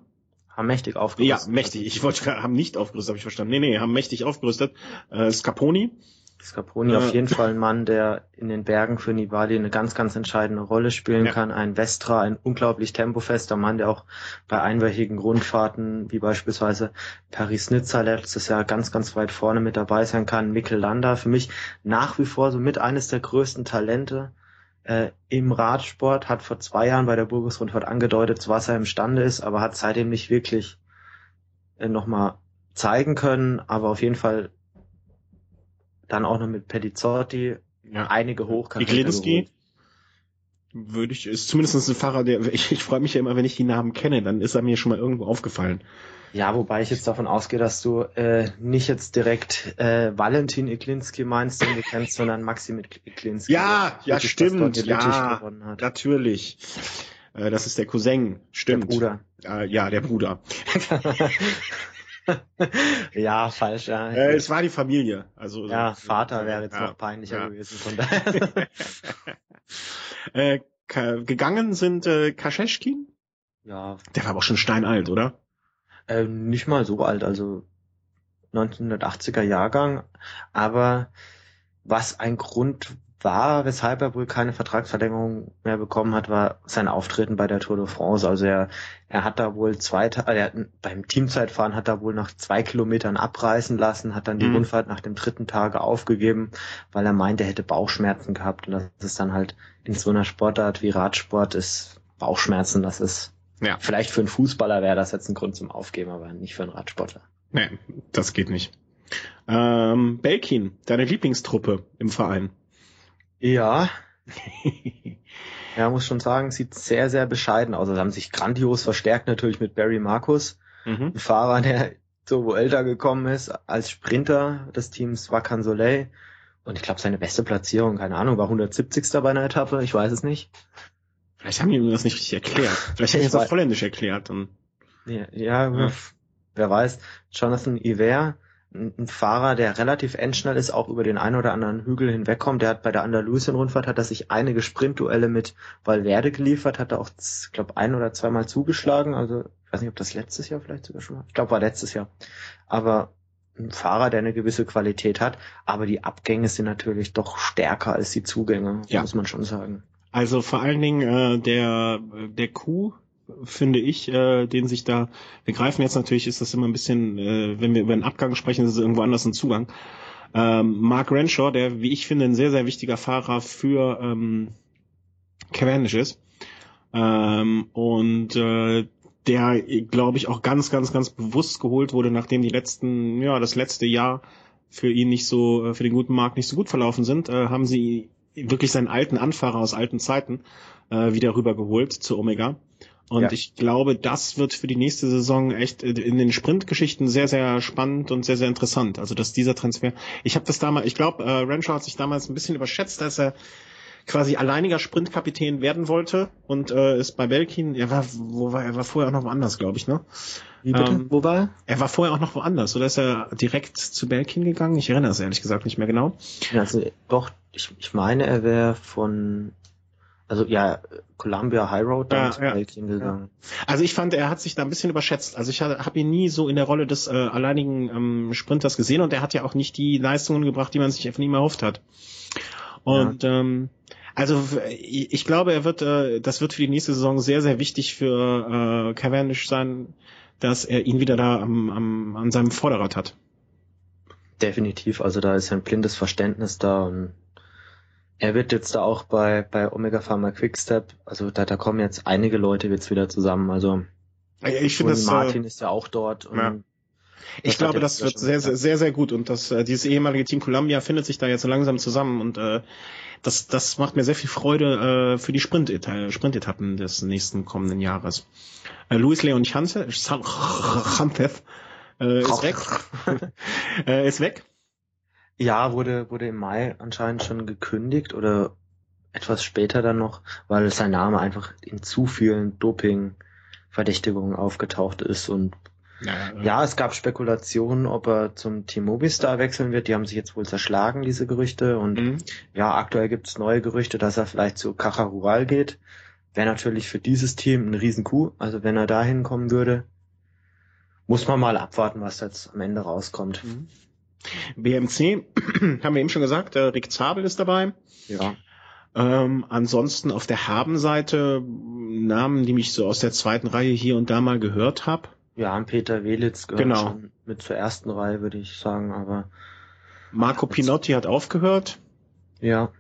Haben mächtig aufgerüstet. Ja, mächtig. Ich wollte haben nicht aufgerüstet, habe ich verstanden. Nee, nee, haben mächtig aufgerüstet. Äh, Scaponi Scarponi äh, auf jeden Fall ein Mann, der in den Bergen für Nibali eine ganz, ganz entscheidende Rolle spielen ja. kann. Ein Vestra, ein unglaublich tempofester Mann, der auch bei einwöchigen Rundfahrten, wie beispielsweise Paris-Nizza letztes Jahr, ganz, ganz weit vorne mit dabei sein kann. Mikkel Landa, für mich nach wie vor so mit eines der größten Talente äh, im Radsport, hat vor zwei Jahren bei der Burgos-Rundfahrt angedeutet, zu was er imstande ist, aber hat seitdem nicht wirklich äh, nochmal zeigen können, aber auf jeden Fall dann auch noch mit Pedizzotti ja. einige Hochkaräter würde ich, ist zumindest ein Fahrer, der, ich, ich freue mich ja immer, wenn ich die Namen kenne, dann ist er mir schon mal irgendwo aufgefallen. Ja, wobei ich jetzt davon ausgehe, dass du äh, nicht jetzt direkt äh, Valentin Iklinski meinst, den du kennst, sondern Maxim Iklinski. Ja, ja, stimmt, ja, natürlich. Äh, das ist der Cousin, stimmt. Der Bruder. Äh, ja, der Bruder. ja, falsch, ja. Äh, es war die Familie. Also, ja, Vater wäre jetzt ja, noch peinlicher ja. gewesen. Von daher. äh, gegangen sind äh, Kascheschkin? Ja. Der war aber auch schon steinalt, oder? Äh, nicht mal so alt, also 1980er Jahrgang. Aber was ein Grund war, weshalb er wohl keine Vertragsverlängerung mehr bekommen hat, war sein Auftreten bei der Tour de France. Also er, er hat da wohl zwei, er hat, beim Teamzeitfahren hat er wohl nach zwei Kilometern abreißen lassen, hat dann die mhm. Rundfahrt nach dem dritten Tage aufgegeben, weil er meint, er hätte Bauchschmerzen gehabt. Und das ist dann halt in so einer Sportart wie Radsport ist Bauchschmerzen, das ist ja. vielleicht für einen Fußballer wäre das jetzt ein Grund zum Aufgeben, aber nicht für einen Radsportler. Nee, das geht nicht. Ähm, Belkin, deine Lieblingstruppe im Verein. Ja. ja, muss schon sagen, sieht sehr, sehr bescheiden aus. Also haben sich grandios verstärkt natürlich mit Barry Marcus, mhm. ein Fahrer, der so älter gekommen ist als Sprinter des Teams Wacan Soleil Und ich glaube, seine beste Platzierung, keine Ahnung, war 170. bei einer Etappe, ich weiß es nicht. Vielleicht haben die ihm das nicht richtig erklärt. Vielleicht hätte ich das Holländisch erklärt. Und ja, ja, ja, wer weiß. Jonathan Iver, ein Fahrer, der relativ endschnell ist, auch über den einen oder anderen Hügel hinwegkommt. Der hat bei der Andalusien-Rundfahrt hat er sich einige Sprintduelle mit Valverde geliefert, hat er auch, ich glaube, ein oder zweimal zugeschlagen. Also ich weiß nicht, ob das letztes Jahr vielleicht sogar schon war. Ich glaube, war letztes Jahr. Aber ein Fahrer, der eine gewisse Qualität hat, aber die Abgänge sind natürlich doch stärker als die Zugänge, ja. muss man schon sagen. Also vor allen Dingen äh, der der Kuh finde ich, äh, den sich da, wir greifen jetzt natürlich, ist das immer ein bisschen, äh, wenn wir über einen Abgang sprechen, ist es irgendwo anders ein Zugang. Ähm, Mark Renshaw, der, wie ich finde, ein sehr, sehr wichtiger Fahrer für ähm, Cavendish ist. Ähm, und äh, der, glaube ich, auch ganz, ganz, ganz bewusst geholt wurde, nachdem die letzten, ja, das letzte Jahr für ihn nicht so, äh, für den guten Markt nicht so gut verlaufen sind, äh, haben sie wirklich seinen alten Anfahrer aus alten Zeiten äh, wieder rübergeholt zu Omega. Und ja. ich glaube, das wird für die nächste Saison echt in den Sprintgeschichten sehr, sehr spannend und sehr, sehr interessant. Also dass dieser Transfer, ich habe das damals, ich glaube, äh, Renshaw hat sich damals ein bisschen überschätzt, als er quasi alleiniger Sprintkapitän werden wollte und äh, ist bei Belkin, er war, wo war er war vorher auch noch woanders, glaube ich, ne? Wie bitte? Ähm, wo war er? Er war vorher auch noch woanders, oder ist er direkt zu Belkin gegangen? Ich erinnere es ehrlich gesagt nicht mehr genau. Also doch, ich, ich meine, er wäre von also ja, Columbia High Road dann ja, ja. gegangen. Also ich fand, er hat sich da ein bisschen überschätzt. Also ich habe ihn nie so in der Rolle des äh, alleinigen ähm, Sprinters gesehen und er hat ja auch nicht die Leistungen gebracht, die man sich von ihm erhofft hat. Und ja. ähm, also ich glaube, er wird, äh, das wird für die nächste Saison sehr, sehr wichtig für äh, Cavendish sein, dass er ihn wieder da am, am, an seinem Vorderrad hat. Definitiv, also da ist ein blindes Verständnis da und er wird jetzt da auch bei, bei Omega Pharma Quickstep, also da, da kommen jetzt einige Leute jetzt wieder zusammen. Also ich finde das, Martin äh, ist ja auch dort. Ja. Ich glaube, das wird sehr, sehr, sehr, sehr gut und das, äh, dieses ehemalige Team Columbia findet sich da jetzt so langsam zusammen und äh, das, das macht mir sehr viel Freude äh, für die Sprint-Etappen Sprint des nächsten kommenden Jahres. Äh, Luis Leon Chantez äh, ist weg. äh, ist weg. Ja, wurde, wurde im Mai anscheinend schon gekündigt oder etwas später dann noch, weil sein Name einfach in zu vielen Doping-Verdächtigungen aufgetaucht ist und ja, ja, es gab Spekulationen, ob er zum Team Movistar wechseln wird. Die haben sich jetzt wohl zerschlagen, diese Gerüchte. Und mhm. ja, aktuell gibt es neue Gerüchte, dass er vielleicht zu Caja Rural geht. Wäre natürlich für dieses Team ein Riesenkuh. Also wenn er da hinkommen würde, muss man mal abwarten, was jetzt am Ende rauskommt. Mhm. BMC, haben wir eben schon gesagt, äh, Rick Zabel ist dabei. Ja. Ähm, ansonsten auf der Habenseite Namen, die mich so aus der zweiten Reihe hier und da mal gehört habe. Ja, Peter Welitz gehört genau. schon mit zur ersten Reihe, würde ich sagen, aber Marco Pinotti hat aufgehört. Ja.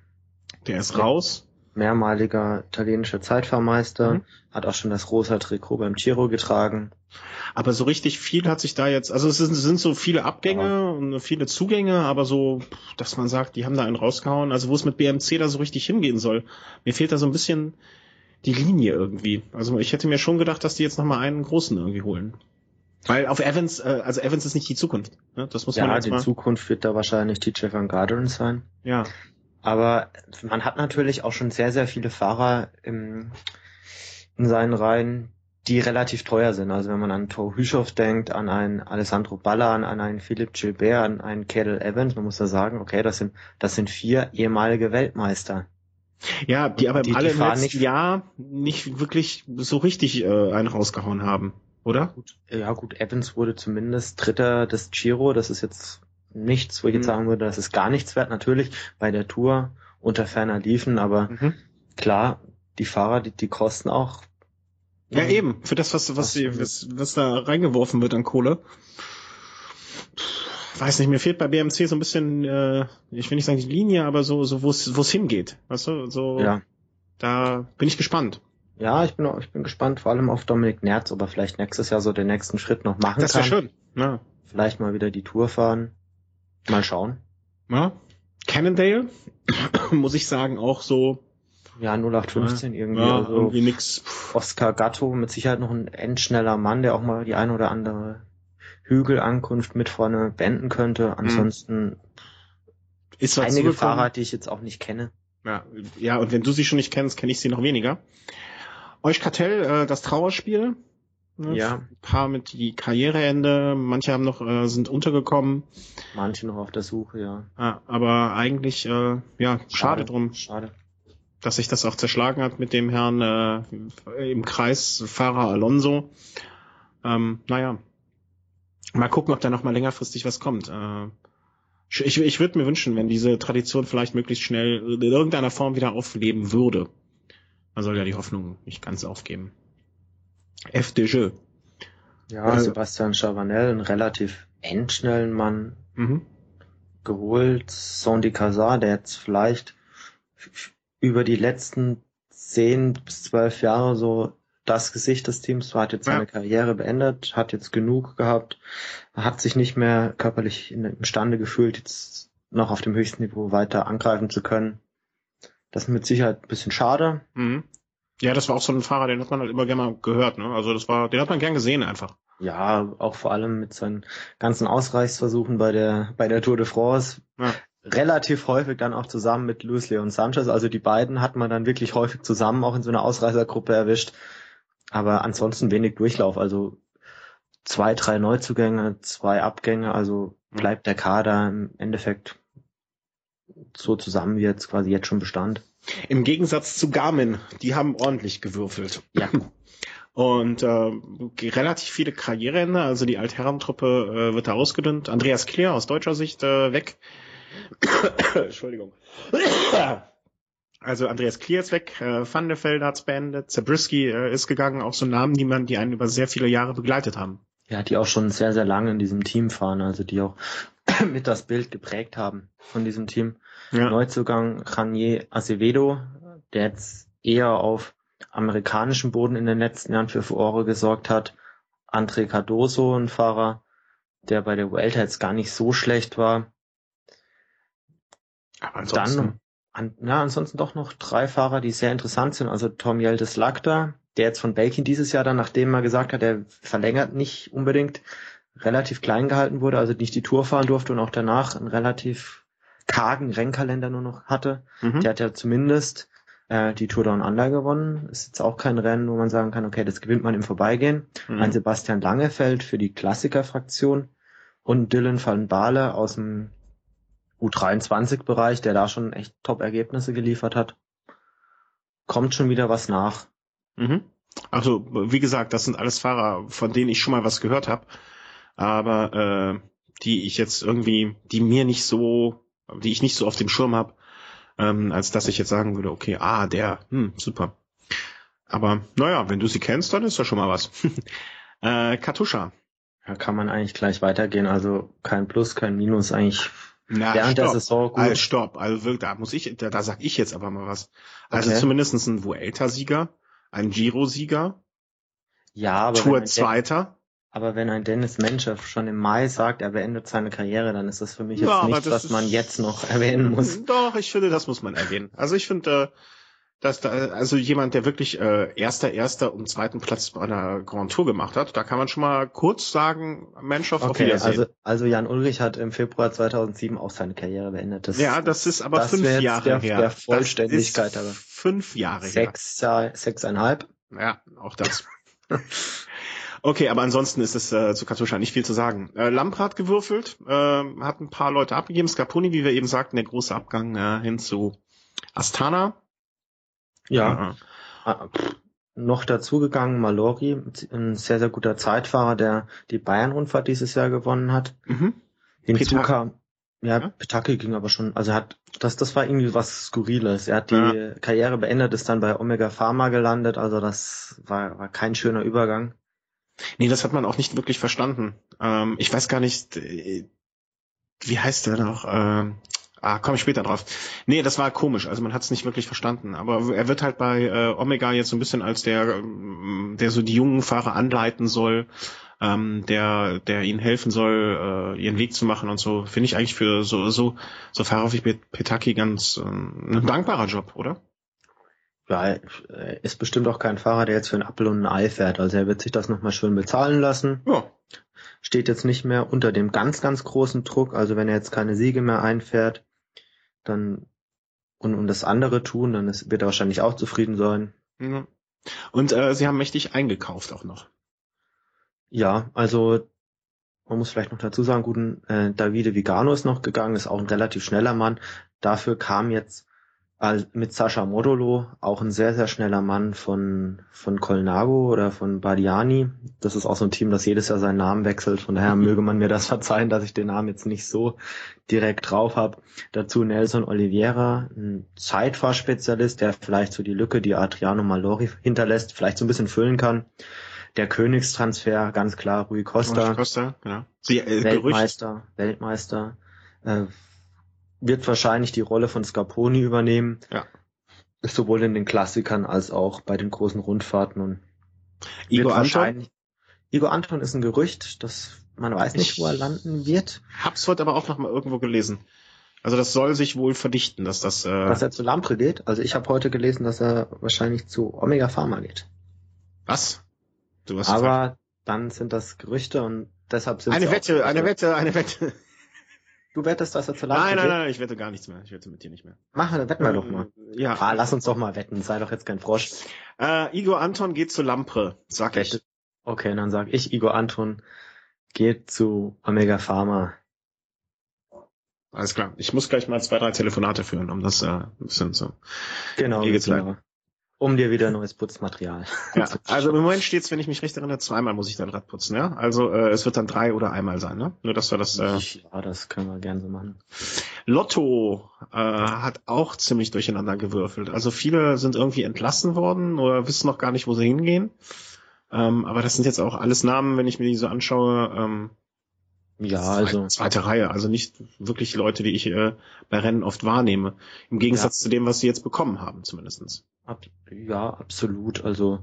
Der ist raus mehrmaliger italienischer Zeitfahrmeister, mhm. hat auch schon das rosa Trikot beim Giro getragen. Aber so richtig viel hat sich da jetzt, also es sind, sind so viele Abgänge ja. und viele Zugänge, aber so, dass man sagt, die haben da einen rausgehauen. Also wo es mit BMC da so richtig hingehen soll. Mir fehlt da so ein bisschen die Linie irgendwie. Also ich hätte mir schon gedacht, dass die jetzt nochmal einen großen irgendwie holen. Weil auf Evans, äh, also Evans ist nicht die Zukunft. Ne? Das muss ja, man jetzt die Zukunft wird da wahrscheinlich TJ Van Garderen sein. Ja. Aber man hat natürlich auch schon sehr, sehr viele Fahrer im, in seinen Reihen, die relativ teuer sind. Also wenn man an Thor Hüschow denkt, an einen Alessandro Ballan, an einen Philipp Gilbert, an einen Cadel Evans, man muss da sagen, okay, das sind, das sind vier ehemalige Weltmeister. Ja, die aber die, alle im letzten nicht, Jahr nicht wirklich so richtig äh, einen rausgehauen haben, oder? Gut, ja gut, Evans wurde zumindest Dritter des Giro, das ist jetzt nichts, wo ich jetzt mhm. sagen würde, das ist gar nichts wert. Natürlich bei der Tour unter ferner liefen, aber mhm. klar, die Fahrer, die, die kosten auch. Ja, eben, für das, was, was, was, was, was da reingeworfen wird an Kohle. Weiß nicht, mir fehlt bei BMC so ein bisschen, äh, ich will nicht sagen die Linie, aber so, so wo es wo es hingeht. Weißt du, so ja. da bin ich gespannt. Ja, ich bin auch, ich bin gespannt, vor allem auf Dominik Nerz, ob er vielleicht nächstes Jahr so den nächsten Schritt noch machen das kann. Das wäre schön. Ja. Vielleicht mal wieder die Tour fahren. Mal schauen. Ja. Cannondale, muss ich sagen, auch so. Ja, 0815 ja, irgendwie. Ja, also irgendwie nix. Oscar Gatto, mit Sicherheit noch ein endschneller Mann, der auch mal die eine oder andere Hügelankunft mit vorne beenden könnte. Ansonsten. ist was Einige Fahrer, die ich jetzt auch nicht kenne. Ja, ja, und wenn du sie schon nicht kennst, kenne ich sie noch weniger. Euchkartell, äh, das Trauerspiel. Ne? Ja. Ein paar mit die Karriereende, manche haben noch, äh, sind untergekommen. Manche noch auf der Suche, ja. ja aber eigentlich, äh, ja, schade, schade drum. Schade. Dass sich das auch zerschlagen hat mit dem Herrn äh, im Kreis Fahrer Alonso. Ähm, naja. Mal gucken, ob da noch mal längerfristig was kommt. Äh, ich, ich würde mir wünschen, wenn diese Tradition vielleicht möglichst schnell in irgendeiner Form wieder aufleben würde. Man soll ja die Hoffnung nicht ganz aufgeben. FDG. Ja, also, Sebastian Chavanel, einen relativ endschnellen Mann mhm. geholt. Sandy Casar, der jetzt vielleicht über die letzten zehn bis zwölf Jahre so das Gesicht des Teams war, hat jetzt seine ja. Karriere beendet, hat jetzt genug gehabt, hat sich nicht mehr körperlich imstande gefühlt, jetzt noch auf dem höchsten Niveau weiter angreifen zu können. Das ist mit Sicherheit ein bisschen schade. Mhm. Ja, das war auch so ein Fahrer, den hat man halt immer gerne mal gehört, ne? Also das war, den hat man gern gesehen einfach. Ja, auch vor allem mit seinen ganzen Ausreichsversuchen bei der, bei der Tour de France. Ja. Relativ häufig dann auch zusammen mit Luis Leon Sanchez. Also die beiden hat man dann wirklich häufig zusammen auch in so einer Ausreißergruppe erwischt. Aber ansonsten wenig Durchlauf. Also zwei, drei Neuzugänge, zwei Abgänge. Also bleibt der Kader im Endeffekt so zusammen, wie jetzt quasi jetzt schon bestand. Im Gegensatz zu Garmin, die haben ordentlich gewürfelt. Ja. Und äh, relativ viele Karriereende, also die Altherrentruppe äh, wird da ausgedünnt. Andreas Kleer aus deutscher Sicht äh, weg. Entschuldigung. Also Andreas Klier ist weg, äh, Van der Velde hat's beendet, Zabriskie äh, ist gegangen, auch so Namen, die man, die einen über sehr viele Jahre begleitet haben. Ja, die auch schon sehr, sehr lange in diesem Team fahren, also die auch mit das Bild geprägt haben von diesem Team. Ja. Neuzugang Ranier Acevedo, der jetzt eher auf amerikanischem Boden in den letzten Jahren für Furore gesorgt hat. André Cardoso, ein Fahrer, der bei der Vuelta jetzt gar nicht so schlecht war. Aber ansonsten... Dann an, ja, ansonsten doch noch drei Fahrer, die sehr interessant sind. Also Tom Yeldes Lagda, der jetzt von Belkin dieses Jahr dann, nachdem er gesagt hat, er verlängert nicht unbedingt, relativ klein gehalten wurde, also nicht die Tour fahren durfte und auch danach einen relativ kargen Rennkalender nur noch hatte. Mhm. Der hat ja zumindest äh, die Tour Down Under gewonnen. Ist jetzt auch kein Rennen, wo man sagen kann, okay, das gewinnt man im Vorbeigehen. Mhm. Ein Sebastian Langefeld für die Klassikerfraktion und Dylan van Baale aus dem U23-Bereich, der da schon echt Top-Ergebnisse geliefert hat. Kommt schon wieder was nach. Mhm. Also, wie gesagt, das sind alles Fahrer, von denen ich schon mal was gehört habe, aber äh, die ich jetzt irgendwie, die mir nicht so, die ich nicht so auf dem Schirm habe, ähm, als dass ich jetzt sagen würde, okay, ah, der, hm, super. Aber naja, wenn du sie kennst, dann ist das schon mal was. äh, Katusha. Ja, kann man eigentlich gleich weitergehen. Also kein Plus, kein Minus, eigentlich na, während stopp. der Saison gut. Also, stopp, also da muss ich, da, da sag ich jetzt aber mal was. Also okay. zumindestens ein Vuelta-Sieger, ein Giro-Sieger, ja, aber Tour-Zweiter. Aber wenn ein Dennis Mencher schon im Mai sagt, er beendet seine Karriere, dann ist das für mich jetzt ja, nichts, was man jetzt noch erwähnen muss. Doch, ich finde, das muss man erwähnen. Also ich finde, äh, dass da, also jemand, der wirklich äh, erster, erster und zweiten Platz bei einer Grand Tour gemacht hat, da kann man schon mal kurz sagen, Mensch auf okay, Also, also Jan Ulrich hat im Februar 2007 auch seine Karriere beendet. Das, ja, das ist aber das fünf Jahre der, her. Der Vollständigkeit, aber fünf Jahre sechs, her. Sechseinhalb. Ja, auch das. Okay, aber ansonsten ist es äh, zu Katusha nicht viel zu sagen. Äh, Lamprat gewürfelt, äh, hat ein paar Leute abgegeben. Scarponi, wie wir eben sagten, der große Abgang äh, hin zu Astana. Ja. ja. Noch dazugegangen Malori, ein sehr, sehr guter Zeitfahrer, der die Bayern-Rundfahrt dieses Jahr gewonnen hat. Mhm. Hinzu kam, ja, ja, Petake ging aber schon, also hat, das, das war irgendwie was Skurriles. Er hat die ja. Karriere beendet, ist dann bei Omega Pharma gelandet, also das war, war kein schöner Übergang. Nee, das hat man auch nicht wirklich verstanden. Ähm, ich weiß gar nicht, äh, wie heißt der noch? Ähm, Ah, komme ich später drauf. Nee, das war komisch, also man hat es nicht wirklich verstanden. Aber er wird halt bei äh, Omega jetzt so ein bisschen als der, ähm, der so die jungen Fahrer anleiten soll, ähm, der, der ihnen helfen soll, äh, ihren Weg zu machen und so. Finde ich eigentlich für so, so, so Fahrer wie Petaki ganz äh, ein dankbarer Job, oder? Ja, ist bestimmt auch kein Fahrer, der jetzt für ein Apfel und ein Ei fährt. Also er wird sich das nochmal schön bezahlen lassen. Ja. Steht jetzt nicht mehr unter dem ganz, ganz großen Druck. Also wenn er jetzt keine Siege mehr einfährt, dann und, und das andere tun, dann ist, wird er wahrscheinlich auch zufrieden sein. Mhm. Und äh, sie haben mächtig eingekauft auch noch. Ja, also man muss vielleicht noch dazu sagen, guten äh, Davide Vigano ist noch gegangen, ist auch ein relativ schneller Mann. Dafür kam jetzt mit Sascha Modolo, auch ein sehr, sehr schneller Mann von, von Colnago oder von Badiani. Das ist auch so ein Team, das jedes Jahr seinen Namen wechselt. Von daher möge man mir das verzeihen, dass ich den Namen jetzt nicht so direkt drauf habe. Dazu Nelson Oliveira, ein Zeitfahrspezialist, der vielleicht so die Lücke, die Adriano Malori hinterlässt, vielleicht so ein bisschen füllen kann. Der Königstransfer, ganz klar, Rui Costa. Rui Costa, ja. Sie, äh, Weltmeister, Gerücht. Weltmeister. Äh, wird wahrscheinlich die Rolle von Scarponi übernehmen. Ja. Sowohl in den Klassikern als auch bei den großen Rundfahrten und Igor Anton? Igor Anton ist ein Gerücht, dass man weiß nicht, wo er landen wird. Hab's heute aber auch noch mal irgendwo gelesen. Also das soll sich wohl verdichten, dass das. Äh dass er zu Lampre geht. Also ich habe heute gelesen, dass er wahrscheinlich zu Omega Pharma geht. Was? Du hast aber gesagt. dann sind das Gerüchte und deshalb sind eine Wette, eine Wette, eine Wette. Du wettest, dass er zu Nein, nein, nein, ich wette gar nichts mehr. Ich wette mit dir nicht mehr. Machen wir, wetten wir doch mal. Ja. Ah, lass uns doch mal wetten. Sei doch jetzt kein Frosch. Äh, Igor Anton geht zu Lampre, sag ich. Okay, dann sag ich, Igor Anton geht zu Omega Pharma. Alles klar. Ich muss gleich mal zwei, drei Telefonate führen, um das äh, ein bisschen zu genau, zu leiten um dir wieder neues Putzmaterial. Ja, also im Moment steht's, wenn ich mich recht erinnere, zweimal muss ich dein Rad putzen, ja? Also äh, es wird dann drei oder einmal sein, ne? Nur dass wir das. Äh, ja, das können wir gerne so machen. Lotto äh, hat auch ziemlich durcheinander gewürfelt. Also viele sind irgendwie entlassen worden oder wissen noch gar nicht, wo sie hingehen. Ähm, aber das sind jetzt auch alles Namen, wenn ich mir die so anschaue. Ähm, ja, also. Zweite Reihe, also nicht wirklich Leute, die ich äh, bei Rennen oft wahrnehme. Im Gegensatz ja. zu dem, was sie jetzt bekommen haben, zumindestens. Ab, ja, absolut. Also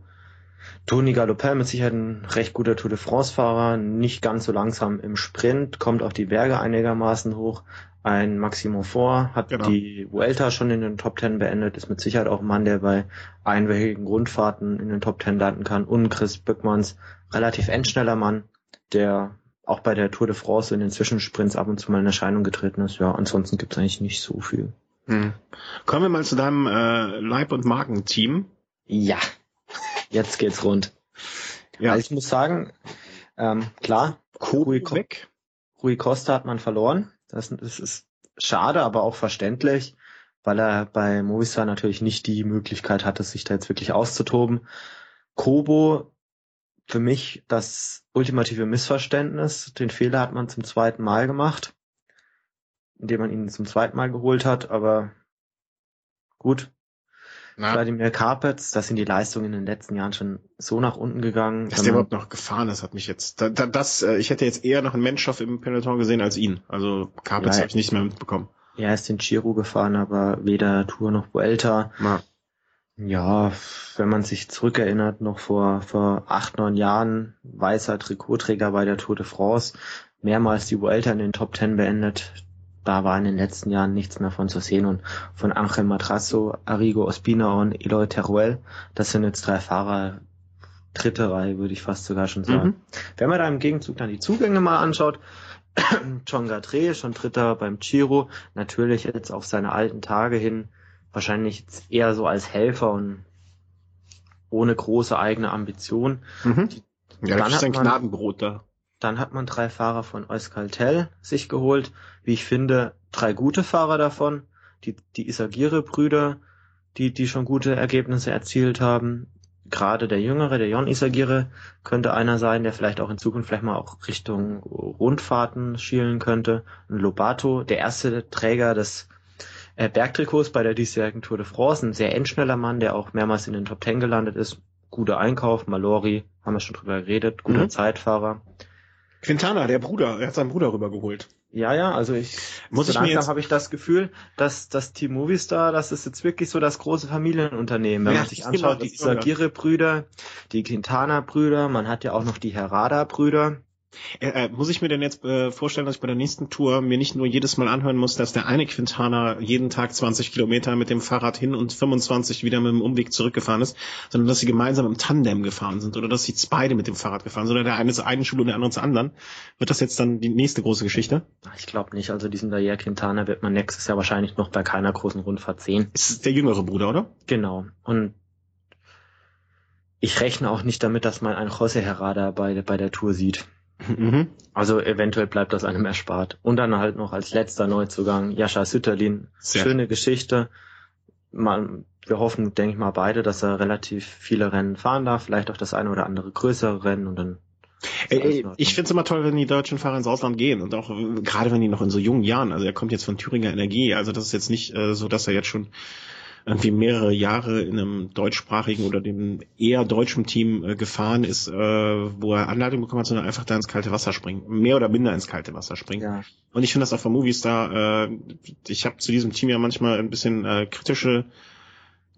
Tony Galopin mit Sicherheit ein recht guter Tour de France-Fahrer, nicht ganz so langsam im Sprint, kommt auch die Berge einigermaßen hoch. Ein Maximum Fort hat genau. die Vuelta schon in den Top Ten beendet, ist mit Sicherheit auch ein Mann, der bei einwöchigen Grundfahrten in den Top Ten landen kann. Und Chris Böckmanns, relativ endschneller Mann, der auch bei der Tour de France in den Zwischensprints ab und zu mal in Erscheinung getreten ist. Ja, ansonsten gibt's eigentlich nicht so viel. Hm. Kommen wir mal zu deinem äh, Leib- und Markenteam. Ja, jetzt geht's rund. Ja. Also ich muss sagen, ähm, klar, Rui, weg. Rui Costa hat man verloren. Das, das ist schade, aber auch verständlich, weil er bei Movistar natürlich nicht die Möglichkeit hatte, sich da jetzt wirklich auszutoben. Kobo für mich das ultimative Missverständnis. Den Fehler hat man zum zweiten Mal gemacht, indem man ihn zum zweiten Mal geholt hat, aber gut. Na. Vladimir Karpets, da sind die Leistungen in den letzten Jahren schon so nach unten gegangen. Dass der überhaupt noch gefahren ist, hat mich jetzt, da, da, das, äh, ich hätte jetzt eher noch einen Menschhoff im Peloton gesehen als ihn. Also Karpets ja, habe ich nicht mehr mitbekommen. Er ist den Giro gefahren, aber weder Tour noch Vuelta. Na. Ja, wenn man sich zurückerinnert, noch vor, vor acht, neun Jahren, weißer Trikotträger bei der Tour de France, mehrmals die Vuelta in den Top Ten beendet. Da war in den letzten Jahren nichts mehr von zu sehen und von Angel Matrasso, Arrigo Ospina und Eloy Teruel, das sind jetzt drei Fahrer, dritte Reihe, würde ich fast sogar schon sagen. Mhm. Wenn man da im Gegenzug dann die Zugänge mal anschaut, John Gatre, schon Dritter beim Giro, natürlich jetzt auf seine alten Tage hin, wahrscheinlich eher so als Helfer und ohne große eigene Ambition. Mhm. Ja, das ist ein man, Gnadenbrot da. Dann hat man drei Fahrer von Euskaltel sich geholt. Wie ich finde, drei gute Fahrer davon. Die, die Isagire-Brüder, die, die schon gute Ergebnisse erzielt haben. Gerade der Jüngere, der Jon Isagire, könnte einer sein, der vielleicht auch in Zukunft vielleicht mal auch Richtung Rundfahrten schielen könnte. Und Lobato, der erste Träger des äh, Bergtrikots bei der diesjährigen Tour de France. Ein sehr endschneller Mann, der auch mehrmals in den Top Ten gelandet ist. Guter Einkauf, Malori, haben wir schon drüber geredet, guter mhm. Zeitfahrer. Quintana, der Bruder, er hat seinen Bruder rübergeholt. Ja, ja, also ich muss so ich langsam habe ich das Gefühl, dass das Team Movistar, das ist jetzt wirklich so das große Familienunternehmen. Wenn ja, man sich anschaut, die Isagire-Brüder, die Quintana-Brüder, man hat ja auch noch die Herrada-Brüder. Äh, äh, muss ich mir denn jetzt äh, vorstellen, dass ich bei der nächsten Tour mir nicht nur jedes Mal anhören muss, dass der eine Quintana jeden Tag 20 Kilometer mit dem Fahrrad hin und 25 wieder mit dem Umweg zurückgefahren ist, sondern dass sie gemeinsam im Tandem gefahren sind oder dass sie beide mit dem Fahrrad gefahren sind oder der eine zur einen Schule und der andere zur anderen. Wird das jetzt dann die nächste große Geschichte? Ich glaube nicht. Also diesen Dayer Quintana wird man nächstes Jahr wahrscheinlich noch bei keiner großen Rundfahrt sehen. Ist der jüngere Bruder, oder? Genau. Und ich rechne auch nicht damit, dass man einen José Herrada bei, bei der Tour sieht. Mhm. Also eventuell bleibt das einem erspart. Und dann halt noch als letzter Neuzugang Jascha Sütterlin. Sehr. Schöne Geschichte. Man, wir hoffen, denke ich mal, beide, dass er relativ viele Rennen fahren darf, vielleicht auch das eine oder andere größere Rennen und dann Ey, ich finde es immer toll, wenn die deutschen Fahrer ins Ausland gehen und auch äh, gerade wenn die noch in so jungen Jahren, also er kommt jetzt von Thüringer Energie, also das ist jetzt nicht äh, so, dass er jetzt schon irgendwie mehrere Jahre in einem deutschsprachigen oder dem eher deutschen Team äh, gefahren ist, äh, wo er Anleitung bekommen hat, sondern einfach da ins kalte Wasser springen. Mehr oder minder ins kalte Wasser springen. Ja. Und ich finde das auch von Movistar, äh, ich habe zu diesem Team ja manchmal ein bisschen äh, kritische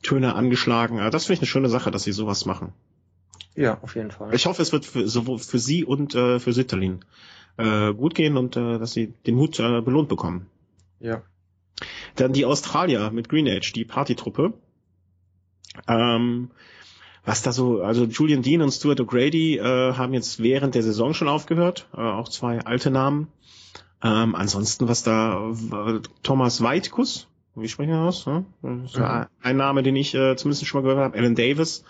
Töne angeschlagen. Aber das finde ich eine schöne Sache, dass sie sowas machen. Ja, auf jeden Fall. Ich hoffe, es wird für, sowohl für sie und äh, für Sütterlin äh, gut gehen und äh, dass sie den Hut äh, belohnt bekommen. Ja. Dann die Australier mit Green Age, die Partytruppe. Ähm, was da so, also Julian Dean und Stuart O'Grady äh, haben jetzt während der Saison schon aufgehört, äh, auch zwei alte Namen. Ähm, ansonsten, was da, äh, Thomas Weitkus, wie sprechen wir das? Ne? mhm. ein Name, den ich äh, zumindest schon mal gehört habe. Alan Davis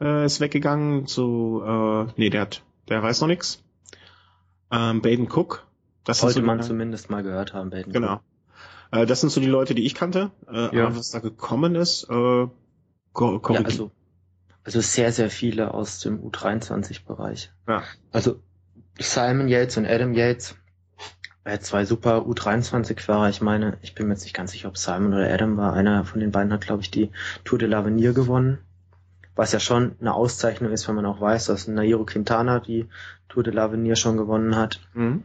äh, ist weggegangen zu, äh, nee, der hat, der weiß noch nichts. Ähm, Baden Cook. Das sollte so man zumindest mal gehört haben, Baden genau. Cook. Äh, das sind so die Leute, die ich kannte. Äh, ja. Aber was da gekommen ist, äh, ja, also, also sehr, sehr viele aus dem U23-Bereich. Ja. Also Simon Yates und Adam Yates, äh, zwei super U23-Fahrer. Ich meine, ich bin mir jetzt nicht ganz sicher, ob Simon oder Adam war. Einer von den beiden hat, glaube ich, die Tour de l'Avenir gewonnen. Was ja schon eine Auszeichnung ist, wenn man auch weiß, dass Nairo Quintana die Tour de l'Avenir schon gewonnen hat. Mhm.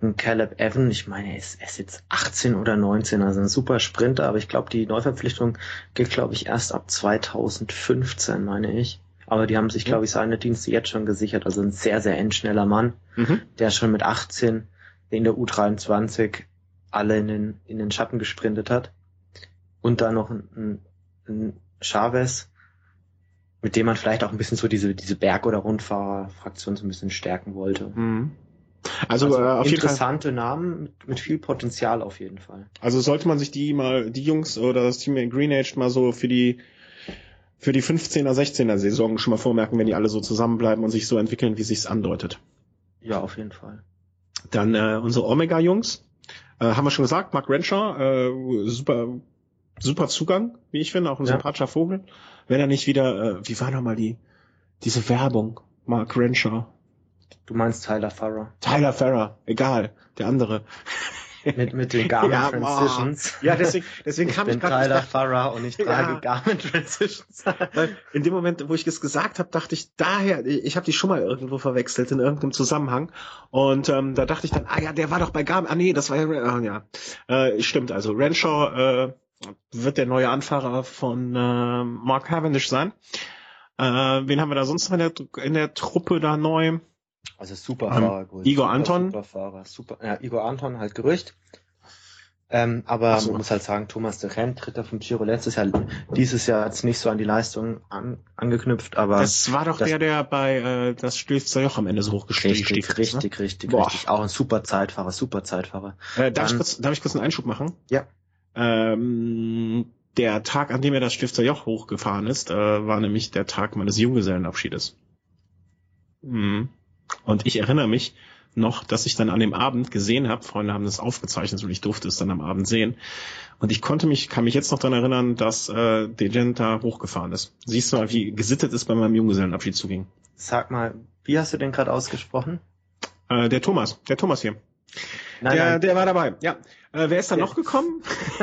Und Caleb Evan, ich meine, er ist, er ist jetzt 18 oder 19, also ein super Sprinter, aber ich glaube, die Neuverpflichtung gilt, glaube ich, erst ab 2015, meine ich. Aber die haben sich, glaube ich, seine Dienste jetzt schon gesichert. Also ein sehr, sehr endschneller Mann, mhm. der schon mit 18 in der U23 alle in den, in den Schatten gesprintet hat. Und dann noch ein, ein Chavez, mit dem man vielleicht auch ein bisschen so diese, diese Berg- oder Rundfahrerfraktion so ein bisschen stärken wollte. Mhm. Also, also äh, auf interessante jeden Fall, Namen mit, mit, viel Potenzial auf jeden Fall. Also sollte man sich die mal, die Jungs oder das Team in Green Age mal so für die für die 15er, 16er Saison schon mal vormerken, wenn die alle so zusammenbleiben und sich so entwickeln, wie sich's andeutet. Ja, auf jeden Fall. Dann äh, unsere Omega-Jungs, äh, haben wir schon gesagt, Mark Renshaw, äh, super, super Zugang, wie ich finde, auch ein ja. sympathischer Vogel. Wenn er nicht wieder, äh, wie war nochmal die, diese Werbung, Mark Renshaw, Du meinst Tyler Farrer. Tyler Farrer, egal, der andere. mit, mit den Garmin ja, Transitions. Ja, deswegen, deswegen kam ich, ich gerade. Tyler Farrer und ich trage ja. Garmin Transitions. Weil in dem Moment, wo ich es gesagt habe, dachte ich daher, ich habe die schon mal irgendwo verwechselt in irgendeinem Zusammenhang und ähm, da dachte ich dann, ah ja, der war doch bei Garmin. Ah nee, das war ja, ah, ja. Äh, stimmt. Also Renshaw äh, wird der neue Anfahrer von äh, Mark Cavendish sein. Äh, wen haben wir da sonst noch in der, in der Truppe da neu? Also Superfahrer. Um, Igor super, Anton. Superfahrer, super, ja, Igor Anton halt Gerücht. Ähm, aber so. man muss halt sagen, Thomas de Renn, Dritter vom Giro letztes Jahr, dieses Jahr jetzt nicht so an die Leistung an, angeknüpft, aber. Das war doch das, der, der bei äh, das Stilfzer Joch am Ende so hochgestiegen ist. Richtig, richtig, ne? richtig, Boah. richtig. Auch ein super Zeitfahrer, super Zeitfahrer. Äh, darf, Dann, ich kurz, darf ich kurz einen Einschub machen? Ja. Ähm, der Tag, an dem er das Stifter Joch hochgefahren ist, äh, war nämlich der Tag meines Junggesellenabschiedes. Mhm. Und ich erinnere mich noch, dass ich dann an dem Abend gesehen habe, Freunde haben das aufgezeichnet und ich durfte es dann am Abend sehen. Und ich konnte mich, kann mich jetzt noch daran erinnern, dass äh, Degent da hochgefahren ist. Siehst du mal, wie gesittet es bei meinem Junggesellenabschied zuging. Sag mal, wie hast du den gerade ausgesprochen? Äh, der Thomas, der Thomas hier. Nein, der, nein. der war dabei, ja. Äh, wer ist da noch gekommen?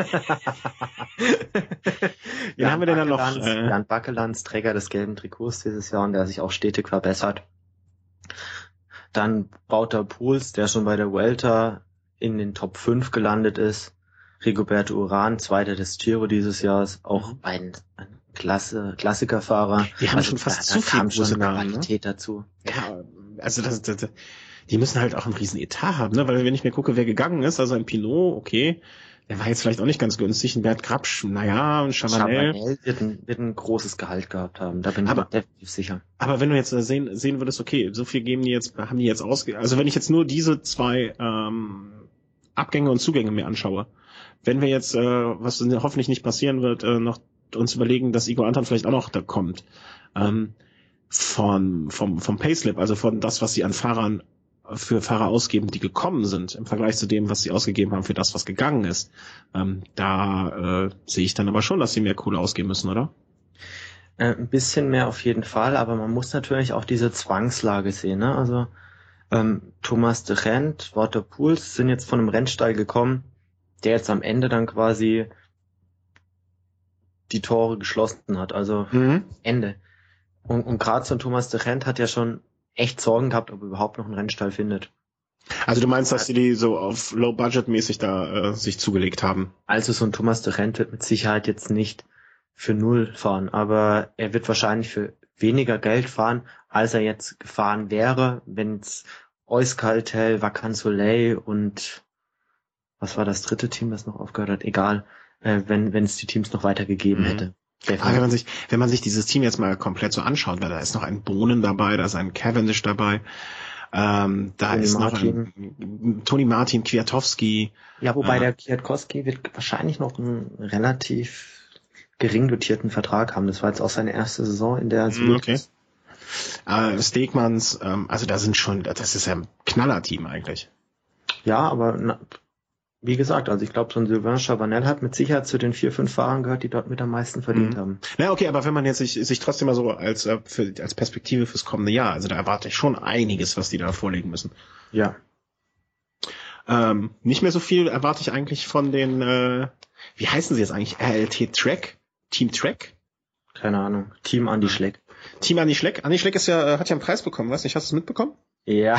Jan haben wir denn dann noch? Äh, Jan Backelands, Träger des gelben Trikots dieses Jahr und der sich auch stetig verbessert. Dann Bauter Pools, der schon bei der Welter in den Top 5 gelandet ist. Rigoberto Uran, Zweiter des Giro dieses Jahres, auch mhm. ein, ein Klasse, Klassikerfahrer. Die haben also, schon fast da, zu viel große Namen? Qualität ne? dazu. Ja, also das, das, die müssen halt auch einen riesen Etat haben, ne? Weil wenn ich mir gucke, wer gegangen ist, also ein Pinot, okay, der war jetzt vielleicht auch nicht ganz günstig, ein Bert Grabsch, naja, ein Chavanel. Chabanel wird ein, wird ein großes Gehalt gehabt haben, da bin ich Aber- mir definitiv sicher. Aber wenn du jetzt äh, sehen, sehen würdest, okay, so viel geben die jetzt, haben die jetzt ausge, also wenn ich jetzt nur diese zwei ähm, Abgänge und Zugänge mir anschaue, wenn wir jetzt, äh, was hoffentlich nicht passieren wird, äh, noch uns überlegen, dass Igor Anton vielleicht auch noch da kommt, ähm, von, vom, vom Payslip, also von das, was sie an Fahrern für Fahrer ausgeben, die gekommen sind, im Vergleich zu dem, was sie ausgegeben haben für das, was gegangen ist, ähm, da äh, sehe ich dann aber schon, dass sie mehr Kohle ausgeben müssen, oder? Äh, ein bisschen mehr auf jeden Fall, aber man muss natürlich auch diese Zwangslage sehen. Ne? Also ähm, Thomas de Rent, Walter Pools sind jetzt von einem Rennstall gekommen, der jetzt am Ende dann quasi die Tore geschlossen hat. Also Mhm. Ende. Und, und gerade so ein Thomas de Rent hat ja schon echt Sorgen gehabt, ob er überhaupt noch einen Rennstall findet. Also du meinst, dass sie die so auf Low-Budget-mäßig da äh, sich zugelegt haben? Also so ein Thomas de Rent wird mit Sicherheit jetzt nicht für null fahren, aber er wird wahrscheinlich für weniger Geld fahren, als er jetzt gefahren wäre, wenn es Euskaltel, Vacan Soleil und was war das dritte Team, das noch aufgehört hat? Egal, äh, wenn wenn es die Teams noch weitergegeben Mhm. hätte. Aber wenn man sich, wenn man sich dieses Team jetzt mal komplett so anschaut, weil da ist noch ein Bohnen dabei, da ist ein Cavendish dabei, ähm, da Tony ist Martin. noch ein Tony Martin, Kwiatowski, Ja, wobei Ah. der Kwiatkowski wird wahrscheinlich noch einen relativ gering dotierten Vertrag haben. Das war jetzt auch seine erste Saison, in der er so Mm, okay. äh, Stegmans, ähm, also da sind schon, das ist ja ein Knaller-Team eigentlich. Ja, aber na, wie gesagt, also ich glaube, so ein Sylvain Chavanel hat mit Sicherheit zu den vier, fünf Fahrern gehört, die dort mit am meisten verdient Mhm. haben. Na okay, aber wenn man jetzt sich, sich trotzdem mal so als, äh, für, als Perspektive fürs kommende Jahr, also da erwarte ich schon einiges, was die da vorlegen müssen. Ja. Ähm, nicht mehr so viel erwarte ich eigentlich von den, äh, wie heißen sie jetzt eigentlich? RLT Track? Team Track? Keine Ahnung. Team Andy Schleck. Team Andi Schleck. Andi Schleck ist ja, äh, hat ja einen Preis bekommen, weißt du, hast du es mitbekommen? Ja.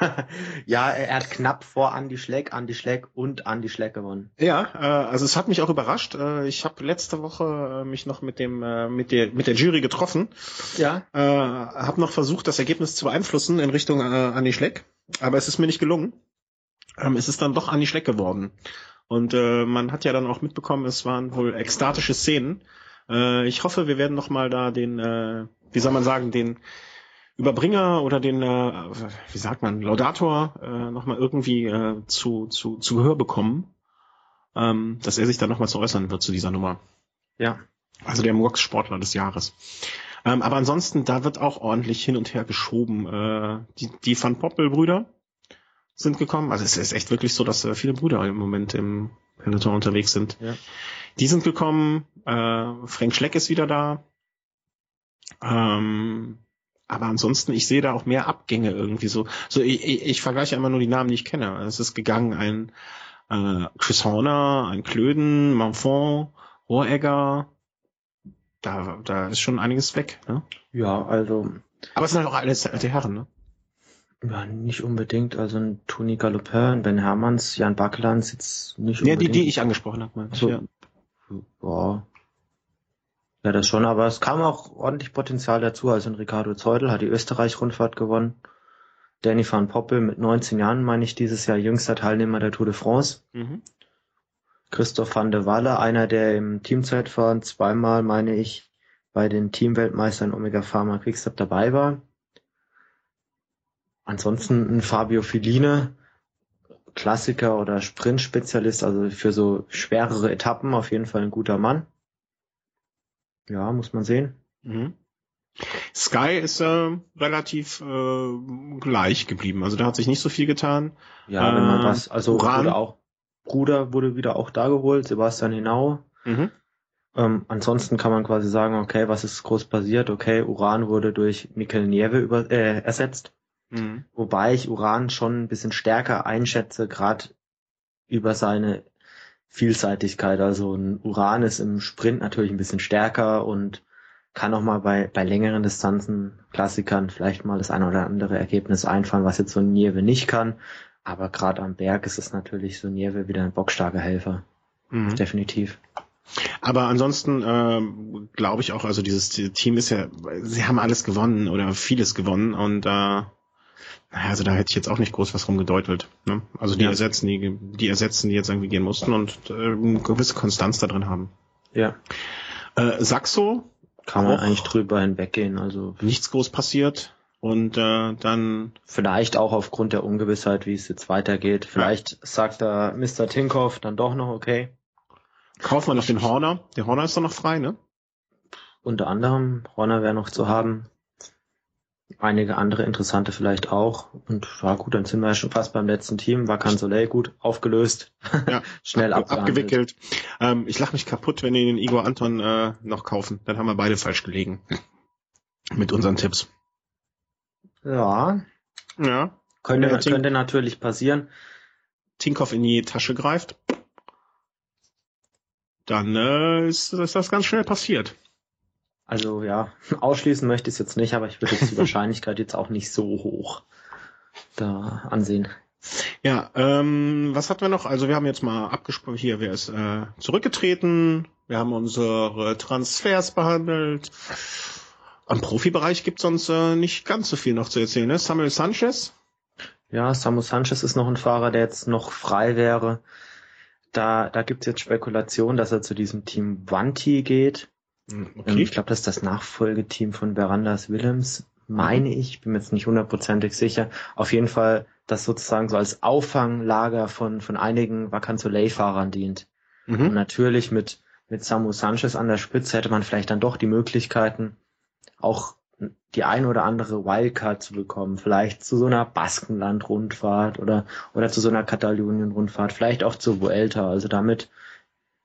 ja, er hat knapp vor Andy Schleck, Andy Schleck und Andy Schleck gewonnen. Ja, äh, also es hat mich auch überrascht. Äh, ich habe letzte Woche äh, mich noch mit dem äh, mit der mit der Jury getroffen, Ja. äh, habe noch versucht, das Ergebnis zu beeinflussen in Richtung äh, Andi Schleck, aber es ist mir nicht gelungen. Ähm, es ist dann doch Andi Schleck geworden. Und äh, man hat ja dann auch mitbekommen, es waren wohl ekstatische Szenen. Äh, ich hoffe, wir werden noch mal da den, äh, wie soll man sagen, den Überbringer oder den, äh, wie sagt man, Laudator äh, noch mal irgendwie äh, zu, zu, zu Gehör bekommen, ähm, dass er sich dann noch mal zu äußern wird zu dieser Nummer. Ja. Also der Murks Sportler des Jahres. Ähm, aber ansonsten, da wird auch ordentlich hin und her geschoben. Äh, die, die Van Poppel-Brüder sind gekommen. Also es ist echt wirklich so, dass äh, viele Brüder im Moment im Peloton unterwegs sind. Ja. Die sind gekommen. Äh, Frank Schleck ist wieder da. Ähm, aber ansonsten, ich sehe da auch mehr Abgänge irgendwie so. So, ich, ich, ich vergleiche immer nur die Namen, die ich kenne. Es ist gegangen ein äh, Chris Horner, ein Klöden, Manfond, Rohregger. Da, da ist schon einiges weg. Ne? Ja, also Aber es sind halt auch alles alte Herren. Ne? ja, nicht unbedingt. Also ein Toni Galopin, Ben Hermanns, Jan Bakelands jetzt nicht Ja, die, unbedingt. die ich angesprochen habe. meine ich, So. Ja. Ja. Ja, das schon, aber es kam auch ordentlich Potenzial dazu. Also ein Ricardo Zeudel hat die Österreich-Rundfahrt gewonnen. Danny van Poppel mit 19 Jahren, meine ich, dieses Jahr jüngster Teilnehmer der Tour de France. Mhm. Christoph van de Walle, einer der im Teamzeitfahren zweimal, meine ich, bei den Teamweltmeistern Omega Pharma Quickstep dabei war. Ansonsten ein Fabio Filine, Klassiker oder Sprintspezialist, also für so schwerere Etappen auf jeden Fall ein guter Mann. Ja, muss man sehen. Mhm. Sky ist äh, relativ äh, gleich geblieben. Also da hat sich nicht so viel getan. Ja, wenn man Äh, was, also Uran? wurde auch, Bruder wurde wieder auch da geholt, Sebastian Hinau. Mhm. Ähm, ansonsten kann man quasi sagen, okay, was ist groß passiert? Okay, Uran wurde durch Mikel Nieve über, äh, ersetzt. Mhm. Wobei ich Uran schon ein bisschen stärker einschätze, gerade über seine Vielseitigkeit. Also ein Uran ist im Sprint natürlich ein bisschen stärker und kann auch mal bei, bei längeren Distanzen, Klassikern, vielleicht mal das eine oder andere Ergebnis einfallen, was jetzt so ein Nieve nicht kann. Aber gerade am Berg ist es natürlich so Nieve wieder ein bockstarker Helfer. Mhm. Definitiv. Aber ansonsten ähm, glaube ich auch, also dieses Team ist ja, sie haben alles gewonnen oder vieles gewonnen und äh, also da hätte ich jetzt auch nicht groß was rumgedeutelt. Ne? Also die Ja. ersetzen, die, die ersetzen, die jetzt irgendwie gehen mussten und äh, eine gewisse Konstanz da drin haben. Ja. Äh, Saxo, Kann man eigentlich drüber hinweggehen. Also nichts groß passiert. Und äh, dann, vielleicht auch aufgrund der Ungewissheit, wie es jetzt weitergeht. Vielleicht sagt da Mr. Tinkoff dann doch noch okay. kaufen wir noch den Horner. Der Horner ist doch noch frei, ne? Unter anderem Horner wäre noch zu haben. Einige andere interessante vielleicht auch. Und ja gut, dann sind wir ja schon fast beim letzten Team. War Soleil gut aufgelöst. Ja. Schnell Ab, abgewickelt. Ähm, ich lach mich kaputt, wenn die den Igor Anton äh, noch kaufen. Dann haben wir beide falsch gelegen. Mit unseren Tipps. Ja, Ja. könnte, Ja, könnte natürlich passieren. Tinkoff in die Tasche greift. Dann äh, ist, ist das ganz schnell passiert. Also ja, ausschließen möchte ich es jetzt nicht, aber ich würde jetzt die Wahrscheinlichkeit jetzt auch nicht so hoch da ansehen. Ja, ähm, was hatten wir noch? Also wir haben jetzt mal abgesprochen, hier, wer ist äh, zurückgetreten, wir haben unsere Transfers behandelt. Am Profibereich gibt's sonst äh, nicht ganz so viel noch zu erzählen, ne? Samuel Sanchez, Ja, Samu Sanchez ist noch ein Fahrer, der jetzt noch frei wäre. Da, da gibt es jetzt Spekulationen, dass er zu diesem Team Vanti geht. Hm, Ähm, okay. Ich glaube, das ist das Nachfolgeteam von Verandas Willems, meine ich. Bin mir jetzt nicht hundertprozentig sicher. Auf jeden Fall, das sozusagen so als Auffanglager von, von einigen Vacansoleil-Fahrern dient. Und Mhm. natürlich mit, mit Samu Sanchez an der Spitze hätte man vielleicht dann doch die Möglichkeiten, auch die ein oder andere Wildcard zu bekommen. Vielleicht zu so einer Baskenland-Rundfahrt oder, oder zu so einer Katalonien-Rundfahrt. Vielleicht auch zur Vuelta. Also damit,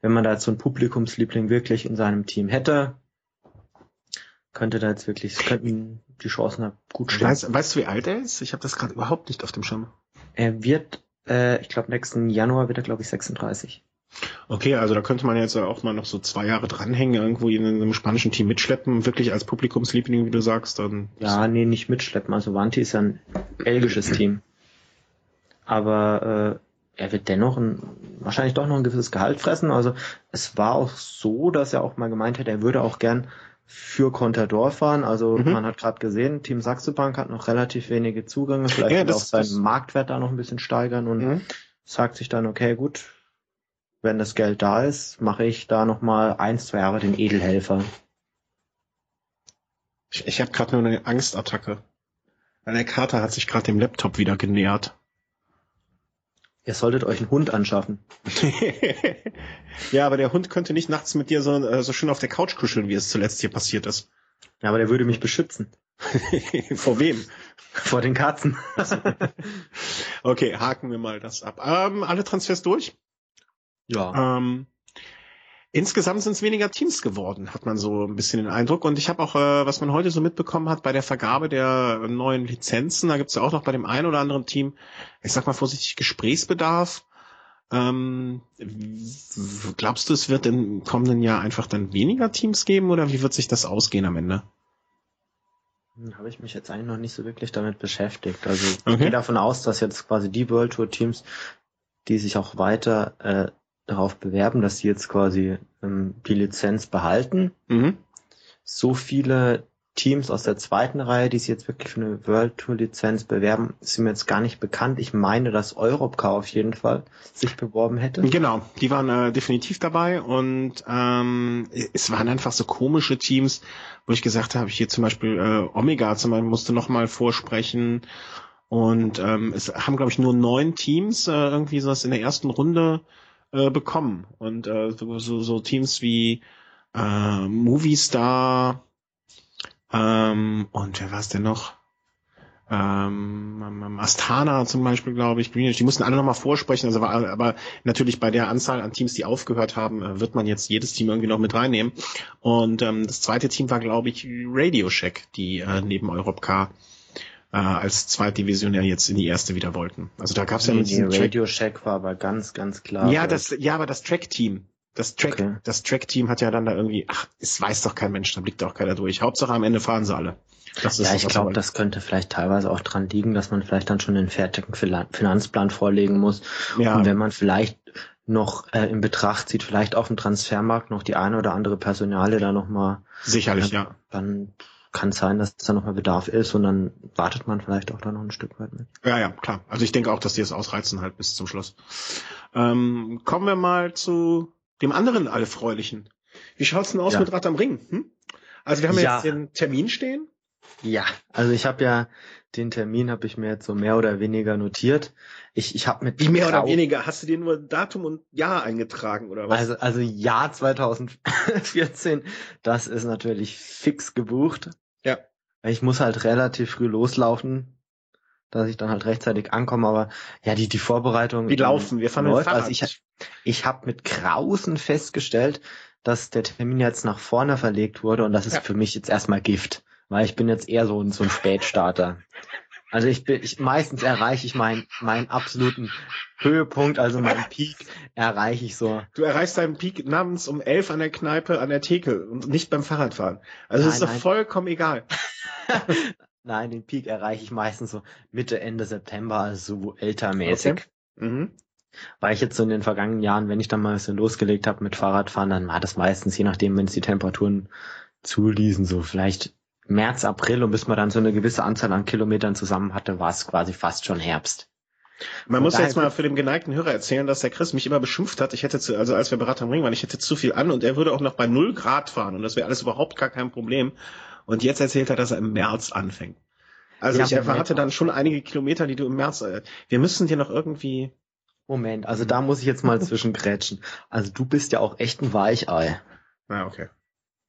wenn man da jetzt so einen Publikumsliebling wirklich in seinem Team hätte, könnte da jetzt wirklich, könnten die Chancen da gut stehen. Weißt, weißt du, wie alt er ist? Ich habe das gerade überhaupt nicht auf dem Schirm. Er wird, äh, ich glaube, nächsten Januar wird er, glaube ich, 36. Okay, also da könnte man jetzt auch mal noch so zwei Jahre dranhängen, irgendwo in einem spanischen Team mitschleppen, wirklich als Publikumsliebling, wie du sagst, dann Ja, nee, nicht mitschleppen. Also Vanti ist ja ein belgisches Team. Aber äh, er wird dennoch ein, wahrscheinlich doch noch ein gewisses Gehalt fressen. Also es war auch so, dass er auch mal gemeint hat, er würde auch gern für Contador fahren. Also Mhm. man hat gerade gesehen, Team Saxo Bank hat noch relativ wenige Zugänge. Vielleicht Ja, das- auch seinen Marktwert da noch ein bisschen steigern und Mhm. sagt sich dann, okay, gut, wenn das Geld da ist, mache ich da noch mal eins, zwei Jahre den Edelhelfer. Ich, ich habe gerade nur eine Angstattacke. Weil der Kater hat sich gerade dem Laptop wieder genähert. Ihr solltet euch einen Hund anschaffen. ja, aber der Hund könnte nicht nachts mit dir so, äh, so schön auf der Couch kuscheln, wie es zuletzt hier passiert ist. Ja, aber der würde mich beschützen. Vor wem? Vor den Katzen. Okay, haken wir mal das ab. Ähm, alle Transfers durch? Ja. Ähm, insgesamt sind es weniger Teams geworden, hat man so ein bisschen den Eindruck. Und ich habe auch, äh, was man heute so mitbekommen hat, bei der Vergabe der neuen Lizenzen, da gibt es ja auch noch bei dem einen oder anderen Team, ich sag mal vorsichtig, Gesprächsbedarf. Ähm, glaubst du, es wird im kommenden Jahr einfach dann weniger Teams geben oder wie wird sich das ausgehen am Ende? Hm, Habe ich mich jetzt eigentlich noch nicht so wirklich damit beschäftigt. Also ich Okay. gehe davon aus, dass jetzt quasi die World Tour Teams, die sich auch weiter äh, darauf bewerben, dass sie jetzt quasi ähm, die Lizenz behalten. Mhm. So viele Teams aus der zweiten Reihe, die sich jetzt wirklich für eine World Tour Lizenz bewerben, sind mir jetzt gar nicht bekannt. Ich meine, dass Europcar auf jeden Fall sich beworben hätte. Genau, die waren äh, definitiv dabei und ähm, es waren einfach so komische Teams, wo ich gesagt habe, hier zum Beispiel äh, Omega zum Beispiel musste nochmal vorsprechen und ähm, es haben glaube ich nur neun Teams äh, irgendwie sowas in der ersten Runde äh, bekommen und äh, so, so, Teams wie äh, Movistar ähm, und wer war es denn noch? ähm, Astana zum Beispiel, glaube ich, Greenwich, die mussten alle nochmal vorsprechen, also war, aber natürlich bei der Anzahl an Teams, die aufgehört haben, äh, wird man jetzt jedes Team irgendwie noch mit reinnehmen. Und ähm, das zweite Team war, glaube ich, Radio Shack, die äh, neben Europcar äh, als Zweitdivisionär jetzt in die erste wieder wollten. Also da gab es ja mit diesem Radio Shack war aber ganz, ganz klar. ja, das, ja, aber das Track-Team, das Track, Okay. das Track-Team hat ja dann da irgendwie, ach, es weiß doch kein Mensch, da blickt doch keiner durch. Hauptsache am Ende fahren sie alle. Das Ja, ich glaube, das könnte vielleicht teilweise auch dran liegen, dass man vielleicht dann schon den fertigen Finanzplan vorlegen muss. ja. Und wenn man vielleicht noch äh, in Betracht zieht, vielleicht auf dem Transfermarkt noch die eine oder andere Personale da nochmal, Sicherlich, ja. dann kann sein, dass da nochmal Bedarf ist und dann wartet man vielleicht auch da noch ein Stück weit mit. Ja, ja, klar. Also ich denke auch, dass die es ausreizen halt bis zum Schluss. Ähm, kommen wir mal zu dem anderen Allfreulichen. Wie schaut's denn aus Ja. mit Rad am Ring? Hm? Also wir haben Ja. jetzt den Termin stehen. Ja, also ich habe ja den Termin habe ich mir jetzt so mehr oder weniger notiert. Ich ich habe mit Wie mehr oder weniger? Hast du dir nur Datum und Jahr eingetragen oder was? Also, also Jahr 2014, das ist natürlich fix gebucht. Ich muss halt relativ früh loslaufen, dass ich dann halt rechtzeitig ankomme, aber ja, die, die Vorbereitung. Wie laufen? Wir fahren läuft. Also ich, ich habe mit Grausen festgestellt, dass der Termin jetzt nach vorne verlegt wurde und das ist Ja. für mich jetzt erstmal Gift, weil ich bin jetzt eher so ein, so ein Spätstarter. Also ich bin, ich, meistens erreiche ich meinen, meinen absoluten Höhepunkt, also meinen Peak erreiche ich so Du erreichst deinen Peak namens um elf an der Kneipe an der Theke und nicht beim Fahrradfahren. Also Nein, ist doch nein. vollkommen egal. Nein, den Peak erreiche ich meistens so Mitte, Ende September, also so ältermäßig. Okay. Mhm. Weil ich jetzt so in den vergangenen Jahren, wenn ich dann mal ein bisschen losgelegt habe mit Fahrradfahren, dann war das meistens, je nachdem, wenn es die Temperaturen zuließen, so vielleicht März, April und bis man dann so eine gewisse Anzahl an Kilometern zusammen hatte, war es quasi fast schon Herbst. Man Von muss jetzt mal für den geneigten Hörer erzählen, dass der Chris mich immer beschimpft hat. Ich hätte zu, also als wir Berater am Ring waren, ich hätte zu viel an und er würde auch noch bei null Grad fahren und das wäre alles überhaupt gar kein Problem. Und jetzt erzählt er, dass er im März anfängt. Also Ja, ich erwarte dann schon einige Kilometer, die du im März. Äh, wir müssen dir noch irgendwie. Moment, also da muss ich jetzt mal zwischengrätschen. Also du bist ja auch echt ein Weichei. Na okay.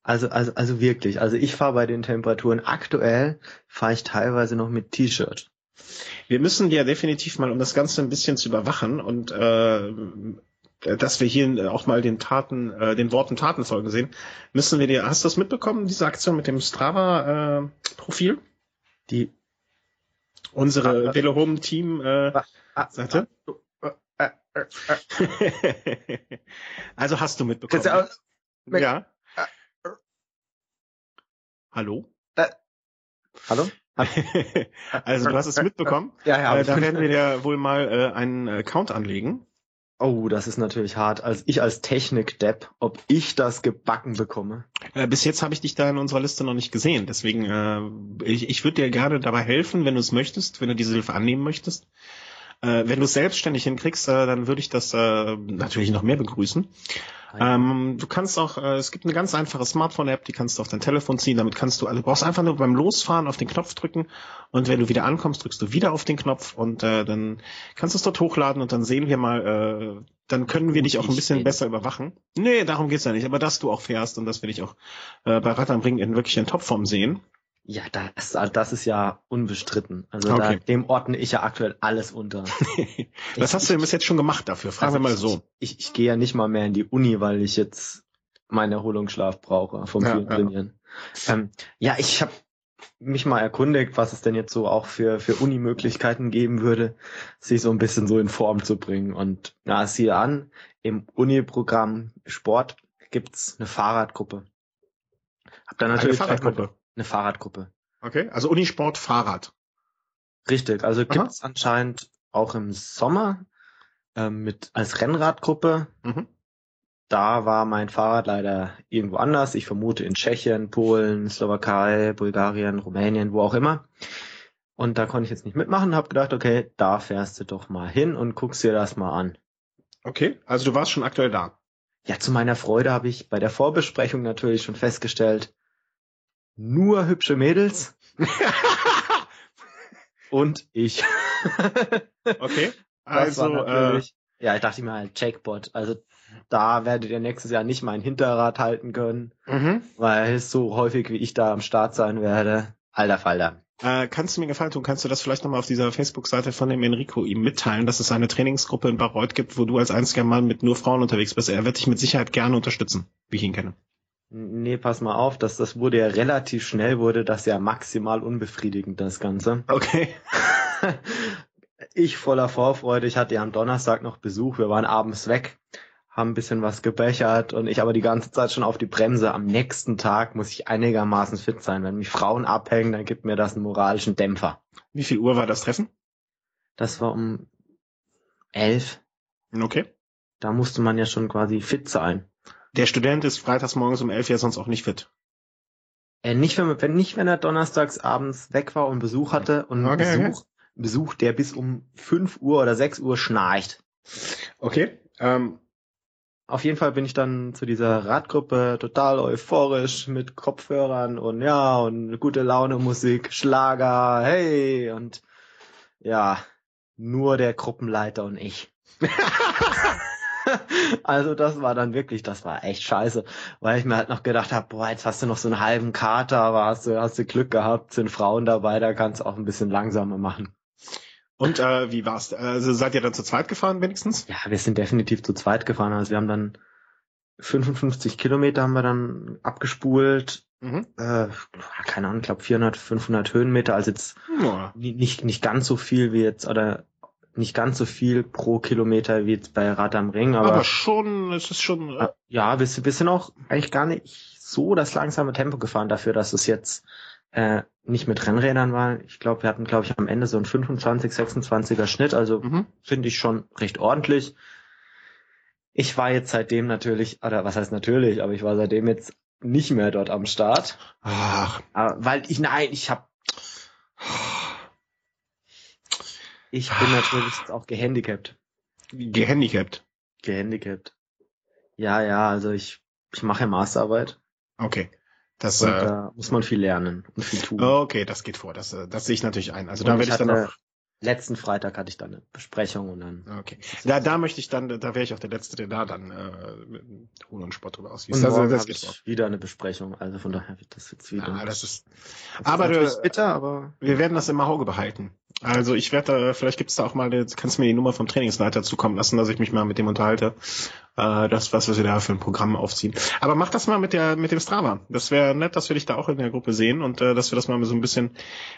Also, also, also wirklich. Also ich fahre bei den Temperaturen aktuell, fahre ich teilweise noch mit T-Shirt. Wir müssen dir definitiv mal, um das Ganze ein bisschen zu überwachen und äh, dass wir hier auch mal den Taten, äh, den Worten Taten folgen sehen, müssen wir dir. Hast du das mitbekommen, diese Aktion mit dem Strava-Profil? Die Unsere Ah, Velo Home Team äh, ah, Seite? äh, äh, äh, also hast du mitbekommen. Ja. Äh, Hallo? Hallo? also du hast es mitbekommen. Ja, Äh, da werden wir dir wohl mal äh, einen Account anlegen. Oh, das ist natürlich hart. Als ich als Technik-Depp, ob ich das gebacken bekomme. Äh, bis jetzt habe ich dich da in unserer Liste noch nicht gesehen. Deswegen, äh, ich, ich würde dir gerne dabei helfen, wenn du es möchtest, wenn du diese Hilfe annehmen möchtest. Äh, wenn du es selbstständig hinkriegst, äh, dann würde ich das äh, natürlich noch mehr begrüßen. Ähm, du kannst auch, äh, es gibt eine ganz einfache Smartphone-App, die kannst du auf dein Telefon ziehen. Damit kannst du, also du brauchst einfach nur beim Losfahren auf den Knopf drücken und wenn du wieder ankommst, drückst du wieder auf den Knopf und äh, dann kannst du es dort hochladen und dann sehen wir mal, äh, dann können wir dich auch ein bisschen bin- besser überwachen. Nee, darum geht's ja nicht, aber dass du auch fährst und dass wir dich auch äh, bei Ring in wirklich in Topform sehen. Ja, das, das ist ja unbestritten. Also da, Okay. dem ordne ich ja aktuell alles unter. Was hast du denn bis jetzt schon gemacht dafür? Fragen Also wir mal ich- so. Ich, ich gehe ja nicht mal mehr in die Uni, weil ich jetzt meinen Erholungsschlaf brauche vom vielen ja. Trainieren. Ähm, ja, ich habe mich mal erkundigt, was es denn jetzt so auch für, für Uni-Möglichkeiten geben würde, sich so ein bisschen so in Form zu bringen. Und na, siehe an, im Uni-Programm Sport gibt's eine Fahrradgruppe. Hab dann Eine natürlich mal- Fahrradgruppe. Eine Fahrradgruppe. Okay, also Unisport Fahrrad. Richtig, also gibt's anscheinend auch im Sommer ähm, mit als Rennradgruppe. Mhm. Da war mein Fahrrad leider irgendwo anders. Ich vermute in Tschechien, Polen, Slowakei, Bulgarien, Rumänien, wo auch immer. Und da konnte ich jetzt nicht mitmachen, habe gedacht, okay, da fährst du doch mal hin und guckst dir das mal an. Okay, also du warst schon aktuell da. Ja, zu meiner Freude habe ich bei der Vorbesprechung natürlich schon festgestellt, nur hübsche Mädels und ich. okay, also äh, ja, ich dachte mir halt Jackpot. Also da werdet ihr nächstes Jahr nicht mein Hinterrad halten können, mhm. weil so häufig wie ich da am Start sein werde. Alter Falter. Äh, kannst du mir gefallen tun? Kannst du das vielleicht nochmal auf dieser Facebook-Seite von dem Enrico ihm mitteilen, dass es eine Trainingsgruppe in Bayreuth gibt, wo du als einziger Mann mit nur Frauen unterwegs bist? Er wird dich mit Sicherheit gerne unterstützen, wie ich ihn kenne. Nee, pass mal auf, dass das wurde ja relativ schnell, wurde das ja maximal unbefriedigend, das Ganze. Okay. Ich voller Vorfreude, ich hatte ja am Donnerstag noch Besuch, wir waren abends weg, haben ein bisschen was gebechert und ich aber die ganze Zeit schon auf die Bremse. Am nächsten Tag muss ich einigermaßen fit sein. Wenn mich Frauen abhängen, dann gibt mir das einen moralischen Dämpfer. Wie viel Uhr war das Treffen? Das war um elf. Okay. Da musste man ja schon quasi fit sein. Der Student ist freitags morgens um elf ja sonst auch nicht fit. Äh, nicht, wenn, wenn, nicht, wenn er donnerstags abends weg war und Besuch hatte und Okay, Besuch, Besuch, der bis um 5 Uhr oder 6 Uhr schnarcht. Okay. Ähm, Auf jeden Fall bin ich dann zu dieser Radgruppe total euphorisch mit Kopfhörern und ja, und gute Laune Musik, Schlager, hey, und ja, nur der Gruppenleiter und ich. also das war dann wirklich, das war echt scheiße, weil ich mir halt noch gedacht habe, boah, jetzt hast du noch so einen halben Kater, aber hast du, hast du Glück gehabt, sind Frauen dabei, da kannst du auch ein bisschen langsamer machen. und äh, wie war's? Also seid ihr dann zu zweit gefahren wenigstens? Ja, wir sind definitiv zu zweit gefahren, also wir haben dann 55 Kilometer haben wir dann abgespult, Mhm. äh, keine Ahnung, ich glaube 400, 500 Höhenmeter, also jetzt Ja. ni- nicht, nicht ganz so viel wie jetzt, oder nicht ganz so viel pro Kilometer wie jetzt bei Rad am Ring, aber, Aber, schon, es ist schon. Äh, ja, wir, sind- wir sind auch eigentlich gar nicht so das langsame Tempo gefahren dafür, dass es jetzt äh, nicht mit Rennrädern war. Ich glaube, wir hatten, glaube ich, am Ende so einen 25, 26er Schnitt, also mhm. finde ich schon recht ordentlich. Ich war jetzt seitdem natürlich, oder was heißt natürlich, aber ich war seitdem jetzt nicht mehr dort am Start. Ach, Aber, weil ich, nein, ich habe Ich bin natürlich jetzt auch gehandicapt. gehandicapt. Gehandicapt. Ja, ja, also ich, ich mache Masterarbeit Okay. Das, und äh, da muss man viel lernen und viel tun. okay, das geht vor. Das, äh, das sehe ich natürlich ein. Also Und da werde ich ich dann auch. Letzten Freitag hatte ich dann eine Besprechung und dann. Okay. Da, da möchte ich dann, da wäre ich auch der Letzte, der da dann äh, Hohn und Spott drüber Und ausliest. Also das ich wieder eine Besprechung, also von daher wird das jetzt wieder. Ja, das ist. das aber ist du- natürlich bitter, aber Wir werden das im Auge behalten. Also ich werde da, vielleicht gibt's da auch mal, kannst du mir die Nummer vom Trainingsleiter zukommen lassen, dass ich mich mal mit dem unterhalte. Äh, das, was wir da für ein Programm aufziehen. Aber mach das mal mit der, mit dem Strava. Das wäre nett, dass wir dich da auch in der Gruppe sehen und äh, dass wir das mal so ein bisschen.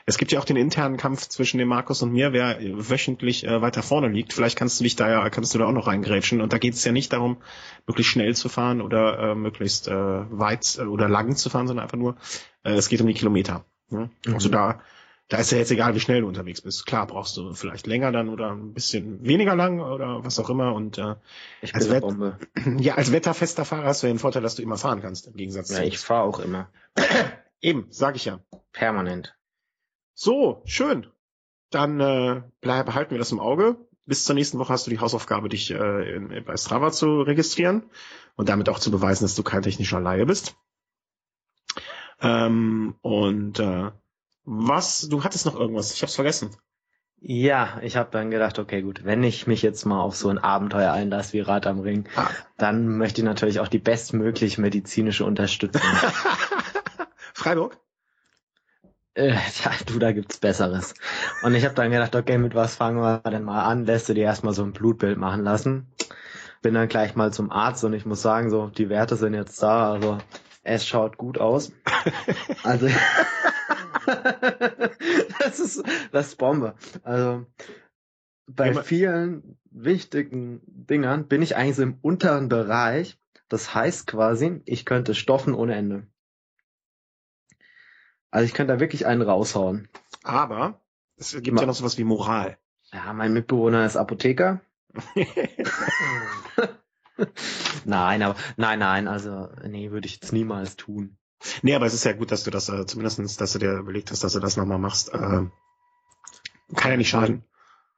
Es gibt ja auch den internen Kampf zwischen dem Markus und mir, wer wöchentlich äh, weiter vorne liegt. Vielleicht kannst du dich da ja, kannst du da auch noch reingrätschen. Und da geht es ja nicht darum, möglichst schnell zu fahren oder äh, möglichst äh, weit äh, oder lang zu fahren, sondern einfach nur, äh, es geht um die Kilometer. Ne? Also Mhm. da, da ist ja jetzt egal, wie schnell du unterwegs bist. Klar, brauchst du vielleicht länger dann oder ein bisschen weniger lang oder was auch immer. Und äh, ich bin eine wenn- Bombe. ja, als wetterfester Fahrer hast du ja den Vorteil, dass du immer fahren kannst, im Gegensatz Ja, zu ich fahre auch immer. Eben, sag ich ja. Permanent. So, schön. Dann äh, bleib, behalten wir das im Auge. Bis zur nächsten Woche hast du die Hausaufgabe, dich äh, in, bei Strava zu registrieren und damit auch zu beweisen, dass du kein technischer Laie bist. Ähm, und äh, was, du hattest noch irgendwas, ich hab's vergessen. Ja, ich habe dann gedacht, okay, gut, wenn ich mich jetzt mal auf so ein Abenteuer einlasse wie Rad am Ring, Ah. dann möchte ich natürlich auch die bestmögliche medizinische Unterstützung. Freiburg? äh, ja, du, da gibt's Besseres. Und ich habe dann gedacht, okay, mit was fangen wir denn mal an? Lässt du dir erstmal so ein Blutbild machen lassen. Bin dann gleich mal zum Arzt und ich muss sagen, so, die Werte sind jetzt da, also es schaut gut aus. Also das ist das ist Bombe. Also bei Immer- vielen wichtigen Dingern bin ich eigentlich so im unteren Bereich. Das heißt quasi, ich könnte stoffen ohne Ende. Also ich könnte da wirklich einen raushauen. Aber es gibt Ma- ja noch sowas wie Moral. Ja, mein Mitbewohner ist Apotheker. Nein, aber nein, nein, also nee, würde ich jetzt niemals tun. Nee, aber es ist ja gut, dass du das äh, zumindestens, dass du dir überlegt hast, dass du das nochmal machst. Äh, kann ja nicht schaden.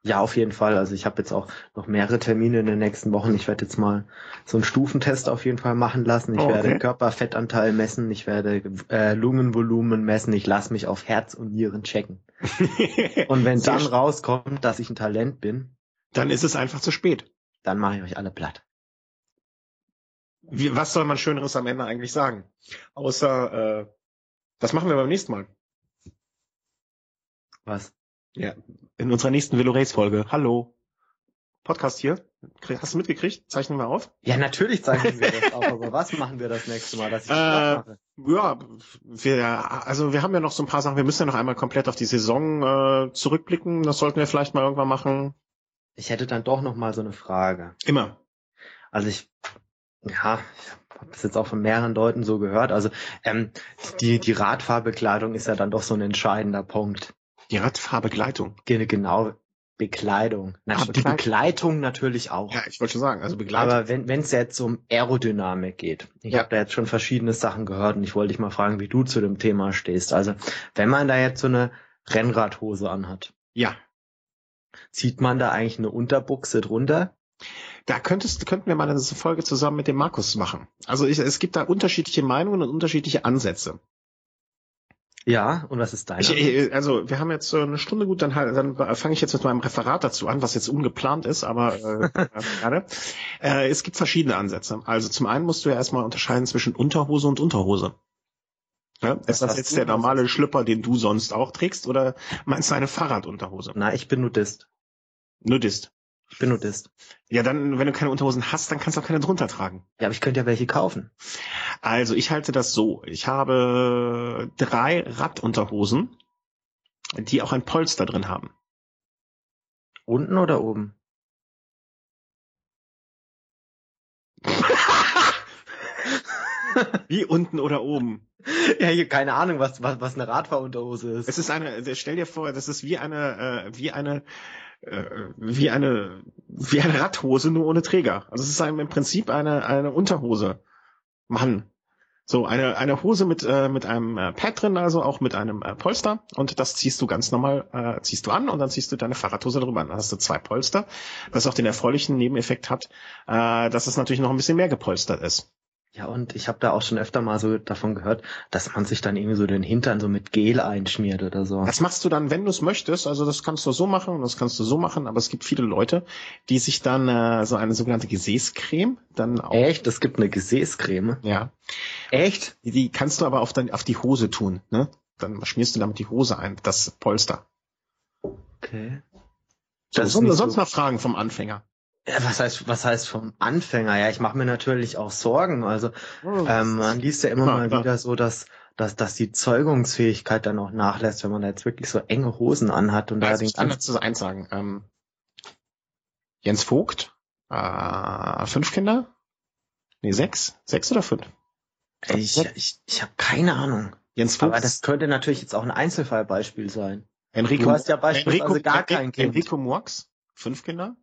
Ja, auf jeden Fall. Also ich habe jetzt auch noch mehrere Termine in den nächsten Wochen. Ich werde jetzt mal so einen Stufentest auf jeden Fall machen lassen. Ich Oh, okay. werde Körperfettanteil messen, ich werde äh, Lungenvolumen messen, ich lasse mich auf Herz und Nieren checken. Und wenn dann rauskommt, dass ich ein Talent bin, Dann ist es einfach zu spät. dann mache ich euch alle platt. Wie, was soll man Schöneres am Ende eigentlich sagen? Außer, äh, das machen wir beim nächsten Mal. Was? Ja, in unserer nächsten Velo Race Folge. Hallo. Podcast hier. Hast du mitgekriegt? Zeichnen wir auf? Ja, natürlich zeichnen wir das auf, aber was machen wir das nächste Mal, dass ich Äh, das mache? Ja, wir, also wir haben ja noch so ein paar Sachen. Wir müssen ja noch einmal komplett auf die Saison äh, zurückblicken. Das sollten wir vielleicht mal irgendwann machen. Ich hätte dann doch noch mal so eine Frage. Immer. Also ich, ja, ich habe das jetzt auch von mehreren Leuten so gehört. Also ähm, die, die Radfahrbekleidung ist ja dann doch so ein entscheidender Punkt. Die Radfahrbegleitung. Ge- Genau. Bekleidung. Na, Ah, die Bekleidung. Begleitung natürlich auch. Ja, ich wollte schon sagen, also Begleitung. Aber wenn es jetzt um Aerodynamik geht, ich Ja. habe da jetzt schon verschiedene Sachen gehört und ich wollte dich mal fragen, wie du zu dem Thema stehst. Also wenn man da jetzt so eine Rennradhose anhat, ja, zieht man da eigentlich eine Unterbuchse drunter? Da könntest, könnten wir mal eine Folge zusammen mit dem Markus machen. Also ich, es gibt da unterschiedliche Meinungen und unterschiedliche Ansätze. Ja, und was ist ich, also wir haben jetzt so eine Stunde gut, dann, halt- dann fange ich jetzt mit meinem Referat dazu an, was jetzt ungeplant ist, aber äh, gerne. Äh, es gibt verschiedene Ansätze. Also zum einen musst du ja erstmal unterscheiden zwischen Unterhose und Unterhose. Ja, ist das jetzt der normale Schlüpper, den du sonst auch trägst, oder meinst du eine Fahrradunterhose? Na, ich bin Nudist. Nudist. Ich bin Nudist. Ja, dann, wenn du keine Unterhosen hast, dann kannst du auch keine drunter tragen. Ja, aber ich könnte ja welche kaufen. Also ich halte das so. Ich habe drei Radunterhosen, die auch ein Polster drin haben. Unten oder oben? Wie unten oder oben. Ja, hier, keine Ahnung, was, was, was eine Radfahrunterhose ist. Es ist eine, stell dir vor, das ist wie eine, äh, wie eine, äh, wie eine, wie eine Radhose, nur ohne Träger. Also es ist ein, im Prinzip eine, eine Unterhose. Mann. So, eine, eine Hose mit, äh, mit einem äh, Pad drin, also auch mit einem äh, Polster. Und das ziehst du ganz normal, äh, ziehst du an und dann ziehst du deine Fahrradhose drüber an. Dann hast du zwei Polster, was auch den erfreulichen Nebeneffekt hat, äh, dass es natürlich noch ein bisschen mehr gepolstert ist. Ja, und ich habe da auch schon öfter mal so davon gehört, dass man sich dann irgendwie so den Hintern so mit Gel einschmiert oder so. Das machst du dann, wenn du es möchtest. Also das kannst du so machen und das kannst du so machen. Aber es gibt viele Leute, die sich dann äh, so eine sogenannte Gesäßcreme dann auch. Echt? Es gibt eine Gesäßcreme. Ja. Echt? Die, die kannst du aber auf, dein, auf die Hose tun. Ne? Dann schmierst du damit die Hose ein, das Polster. Okay. Das so, sonst so- noch Fragen vom Anfänger. Ja, was heißt, was heißt vom Anfänger? Ja, ich mache mir natürlich auch Sorgen. Also ähm, man liest ja immer mal klar. wieder so, dass, dass, dass die Zeugungsfähigkeit dann auch nachlässt, wenn man da jetzt wirklich so enge Hosen anhat und da also den ich kann dazu eins sagen. Ähm, Jens Vogt, äh, fünf Kinder? Nee, sechs? Sechs oder fünf? Ich, ich, ich habe keine Ahnung. Jens Vogt. Aber das könnte natürlich jetzt auch ein Einzelfallbeispiel sein. Enrico, Du hast ja beispielsweise Enrico, gar kein Kind. Enrico Murks, fünf Kinder.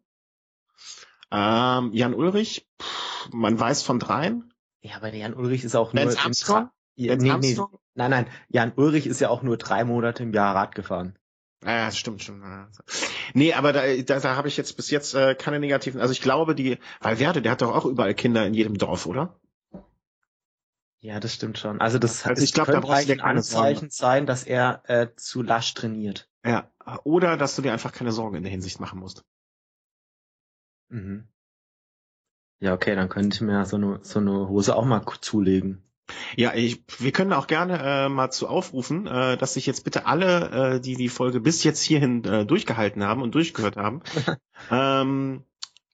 Ähm, Jan Ulrich, pff, man weiß von dreien. Ja, aber der Jan Ulrich ist auch nur Lance im Armstrong? Ja, nee, nee, Armstrong? nein, nein, Jan Ulrich ist ja auch nur drei Monate im Jahr Rad gefahren. Ja, das stimmt schon. Ja. Nee, aber da, da, da habe ich jetzt bis jetzt äh, keine negativen. Also ich glaube, die, weil Werde, der hat doch auch überall Kinder in jedem Dorf, oder? Ja, das stimmt schon. Also das Also ich glaub, da könnte dir eigentlich ein Anzeichen sein, dass er äh, zu lasch trainiert. Ja. Oder dass du dir einfach keine Sorgen in der Hinsicht machen musst. Mhm. Ja, okay, dann könnte ich mir so eine, so eine Hose auch mal zulegen. Ja, ich, wir können auch gerne äh, mal zu aufrufen, äh, dass sich jetzt bitte alle, äh, die die Folge bis jetzt hierhin äh, durchgehalten haben und durchgehört haben, ähm,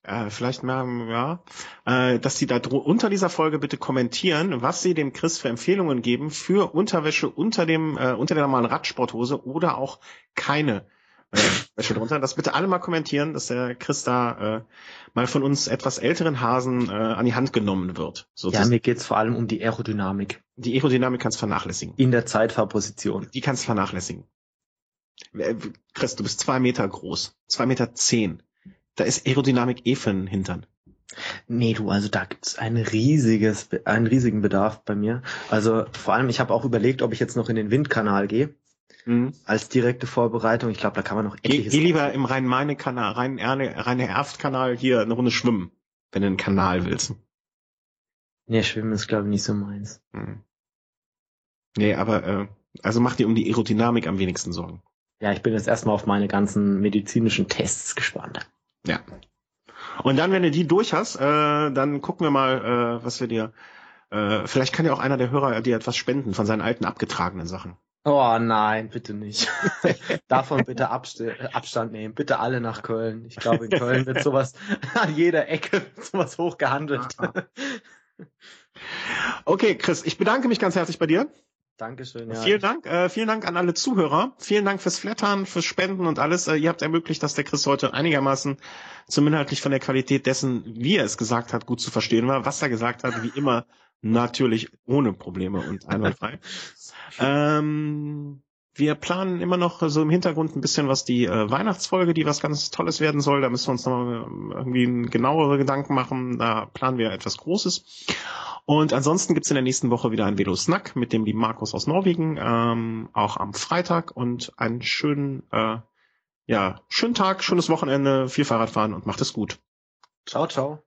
äh, vielleicht mal, ja, äh, dass sie da unter dieser Folge bitte kommentieren, was sie dem Chris für Empfehlungen geben für Unterwäsche unter dem äh, unter der normalen Radsporthose oder auch keine äh, Wäsche drunter. Das bitte alle mal kommentieren, dass der Chris da äh, mal von uns etwas älteren Hasen äh, an die Hand genommen wird. So Ja, mir geht's vor allem um die Aerodynamik die Aerodynamik kannst vernachlässigen. in der Zeitfahrposition. Die kannst vernachlässigen. Äh, Chris, du bist zwei Meter groß. Zwei Meter zehn. Da ist Aerodynamik eh für den Hintern. Nee, du, also da gibt's ein riesiges, einen riesigen Bedarf bei mir. Also vor allem, ich habe auch überlegt, ob ich jetzt noch in den Windkanal gehe, Mhm. als direkte Vorbereitung. Ich glaube, da kann man noch Geh, etliches... geh lieber im Rhein-Main-Kanal, Rhein-Erft-Kanal hier eine Runde schwimmen, wenn du einen Kanal willst. Nee, Schwimmen ist, glaube ich, nicht so meins. Mhm. Nee, aber äh, also mach dir um die Aerodynamik am wenigsten Sorgen. Ja, ich bin jetzt erstmal auf meine ganzen medizinischen Tests gespannt. Ja. Und dann, wenn du die durch hast, äh, dann gucken wir mal, äh, was wir dir. Äh, vielleicht kann ja auch einer der Hörer dir etwas spenden von seinen alten abgetragenen Sachen. Oh nein, bitte nicht. Davon bitte Abst Abstand nehmen. Bitte alle nach Köln. Ich glaube, in Köln wird sowas an jeder Ecke sowas hochgehandelt. Okay, Chris, ich bedanke mich ganz herzlich bei dir. Dankeschön. Ja. Vielen Dank, äh, vielen Dank an alle Zuhörer. Vielen Dank fürs Flattern, fürs Spenden und alles. Äh, ihr habt ermöglicht, dass der Chris heute einigermaßen zum inhaltlich von der Qualität dessen, wie er es gesagt hat, gut zu verstehen war. Was er gesagt hat, wie immer, natürlich ohne Probleme und einwandfrei. ähm, wir planen immer noch so im Hintergrund ein bisschen was die äh, Weihnachtsfolge, die was ganz Tolles werden soll. Da müssen wir uns noch irgendwie genauere Gedanken machen. Da planen wir etwas Großes. Und ansonsten gibt's in der nächsten Woche wieder ein Velo Snack mit dem lieben Markus aus Norwegen, ähm, auch am Freitag und einen schönen, äh, ja, schönen Tag, schönes Wochenende, viel Fahrradfahren und macht es gut. Ciao, ciao.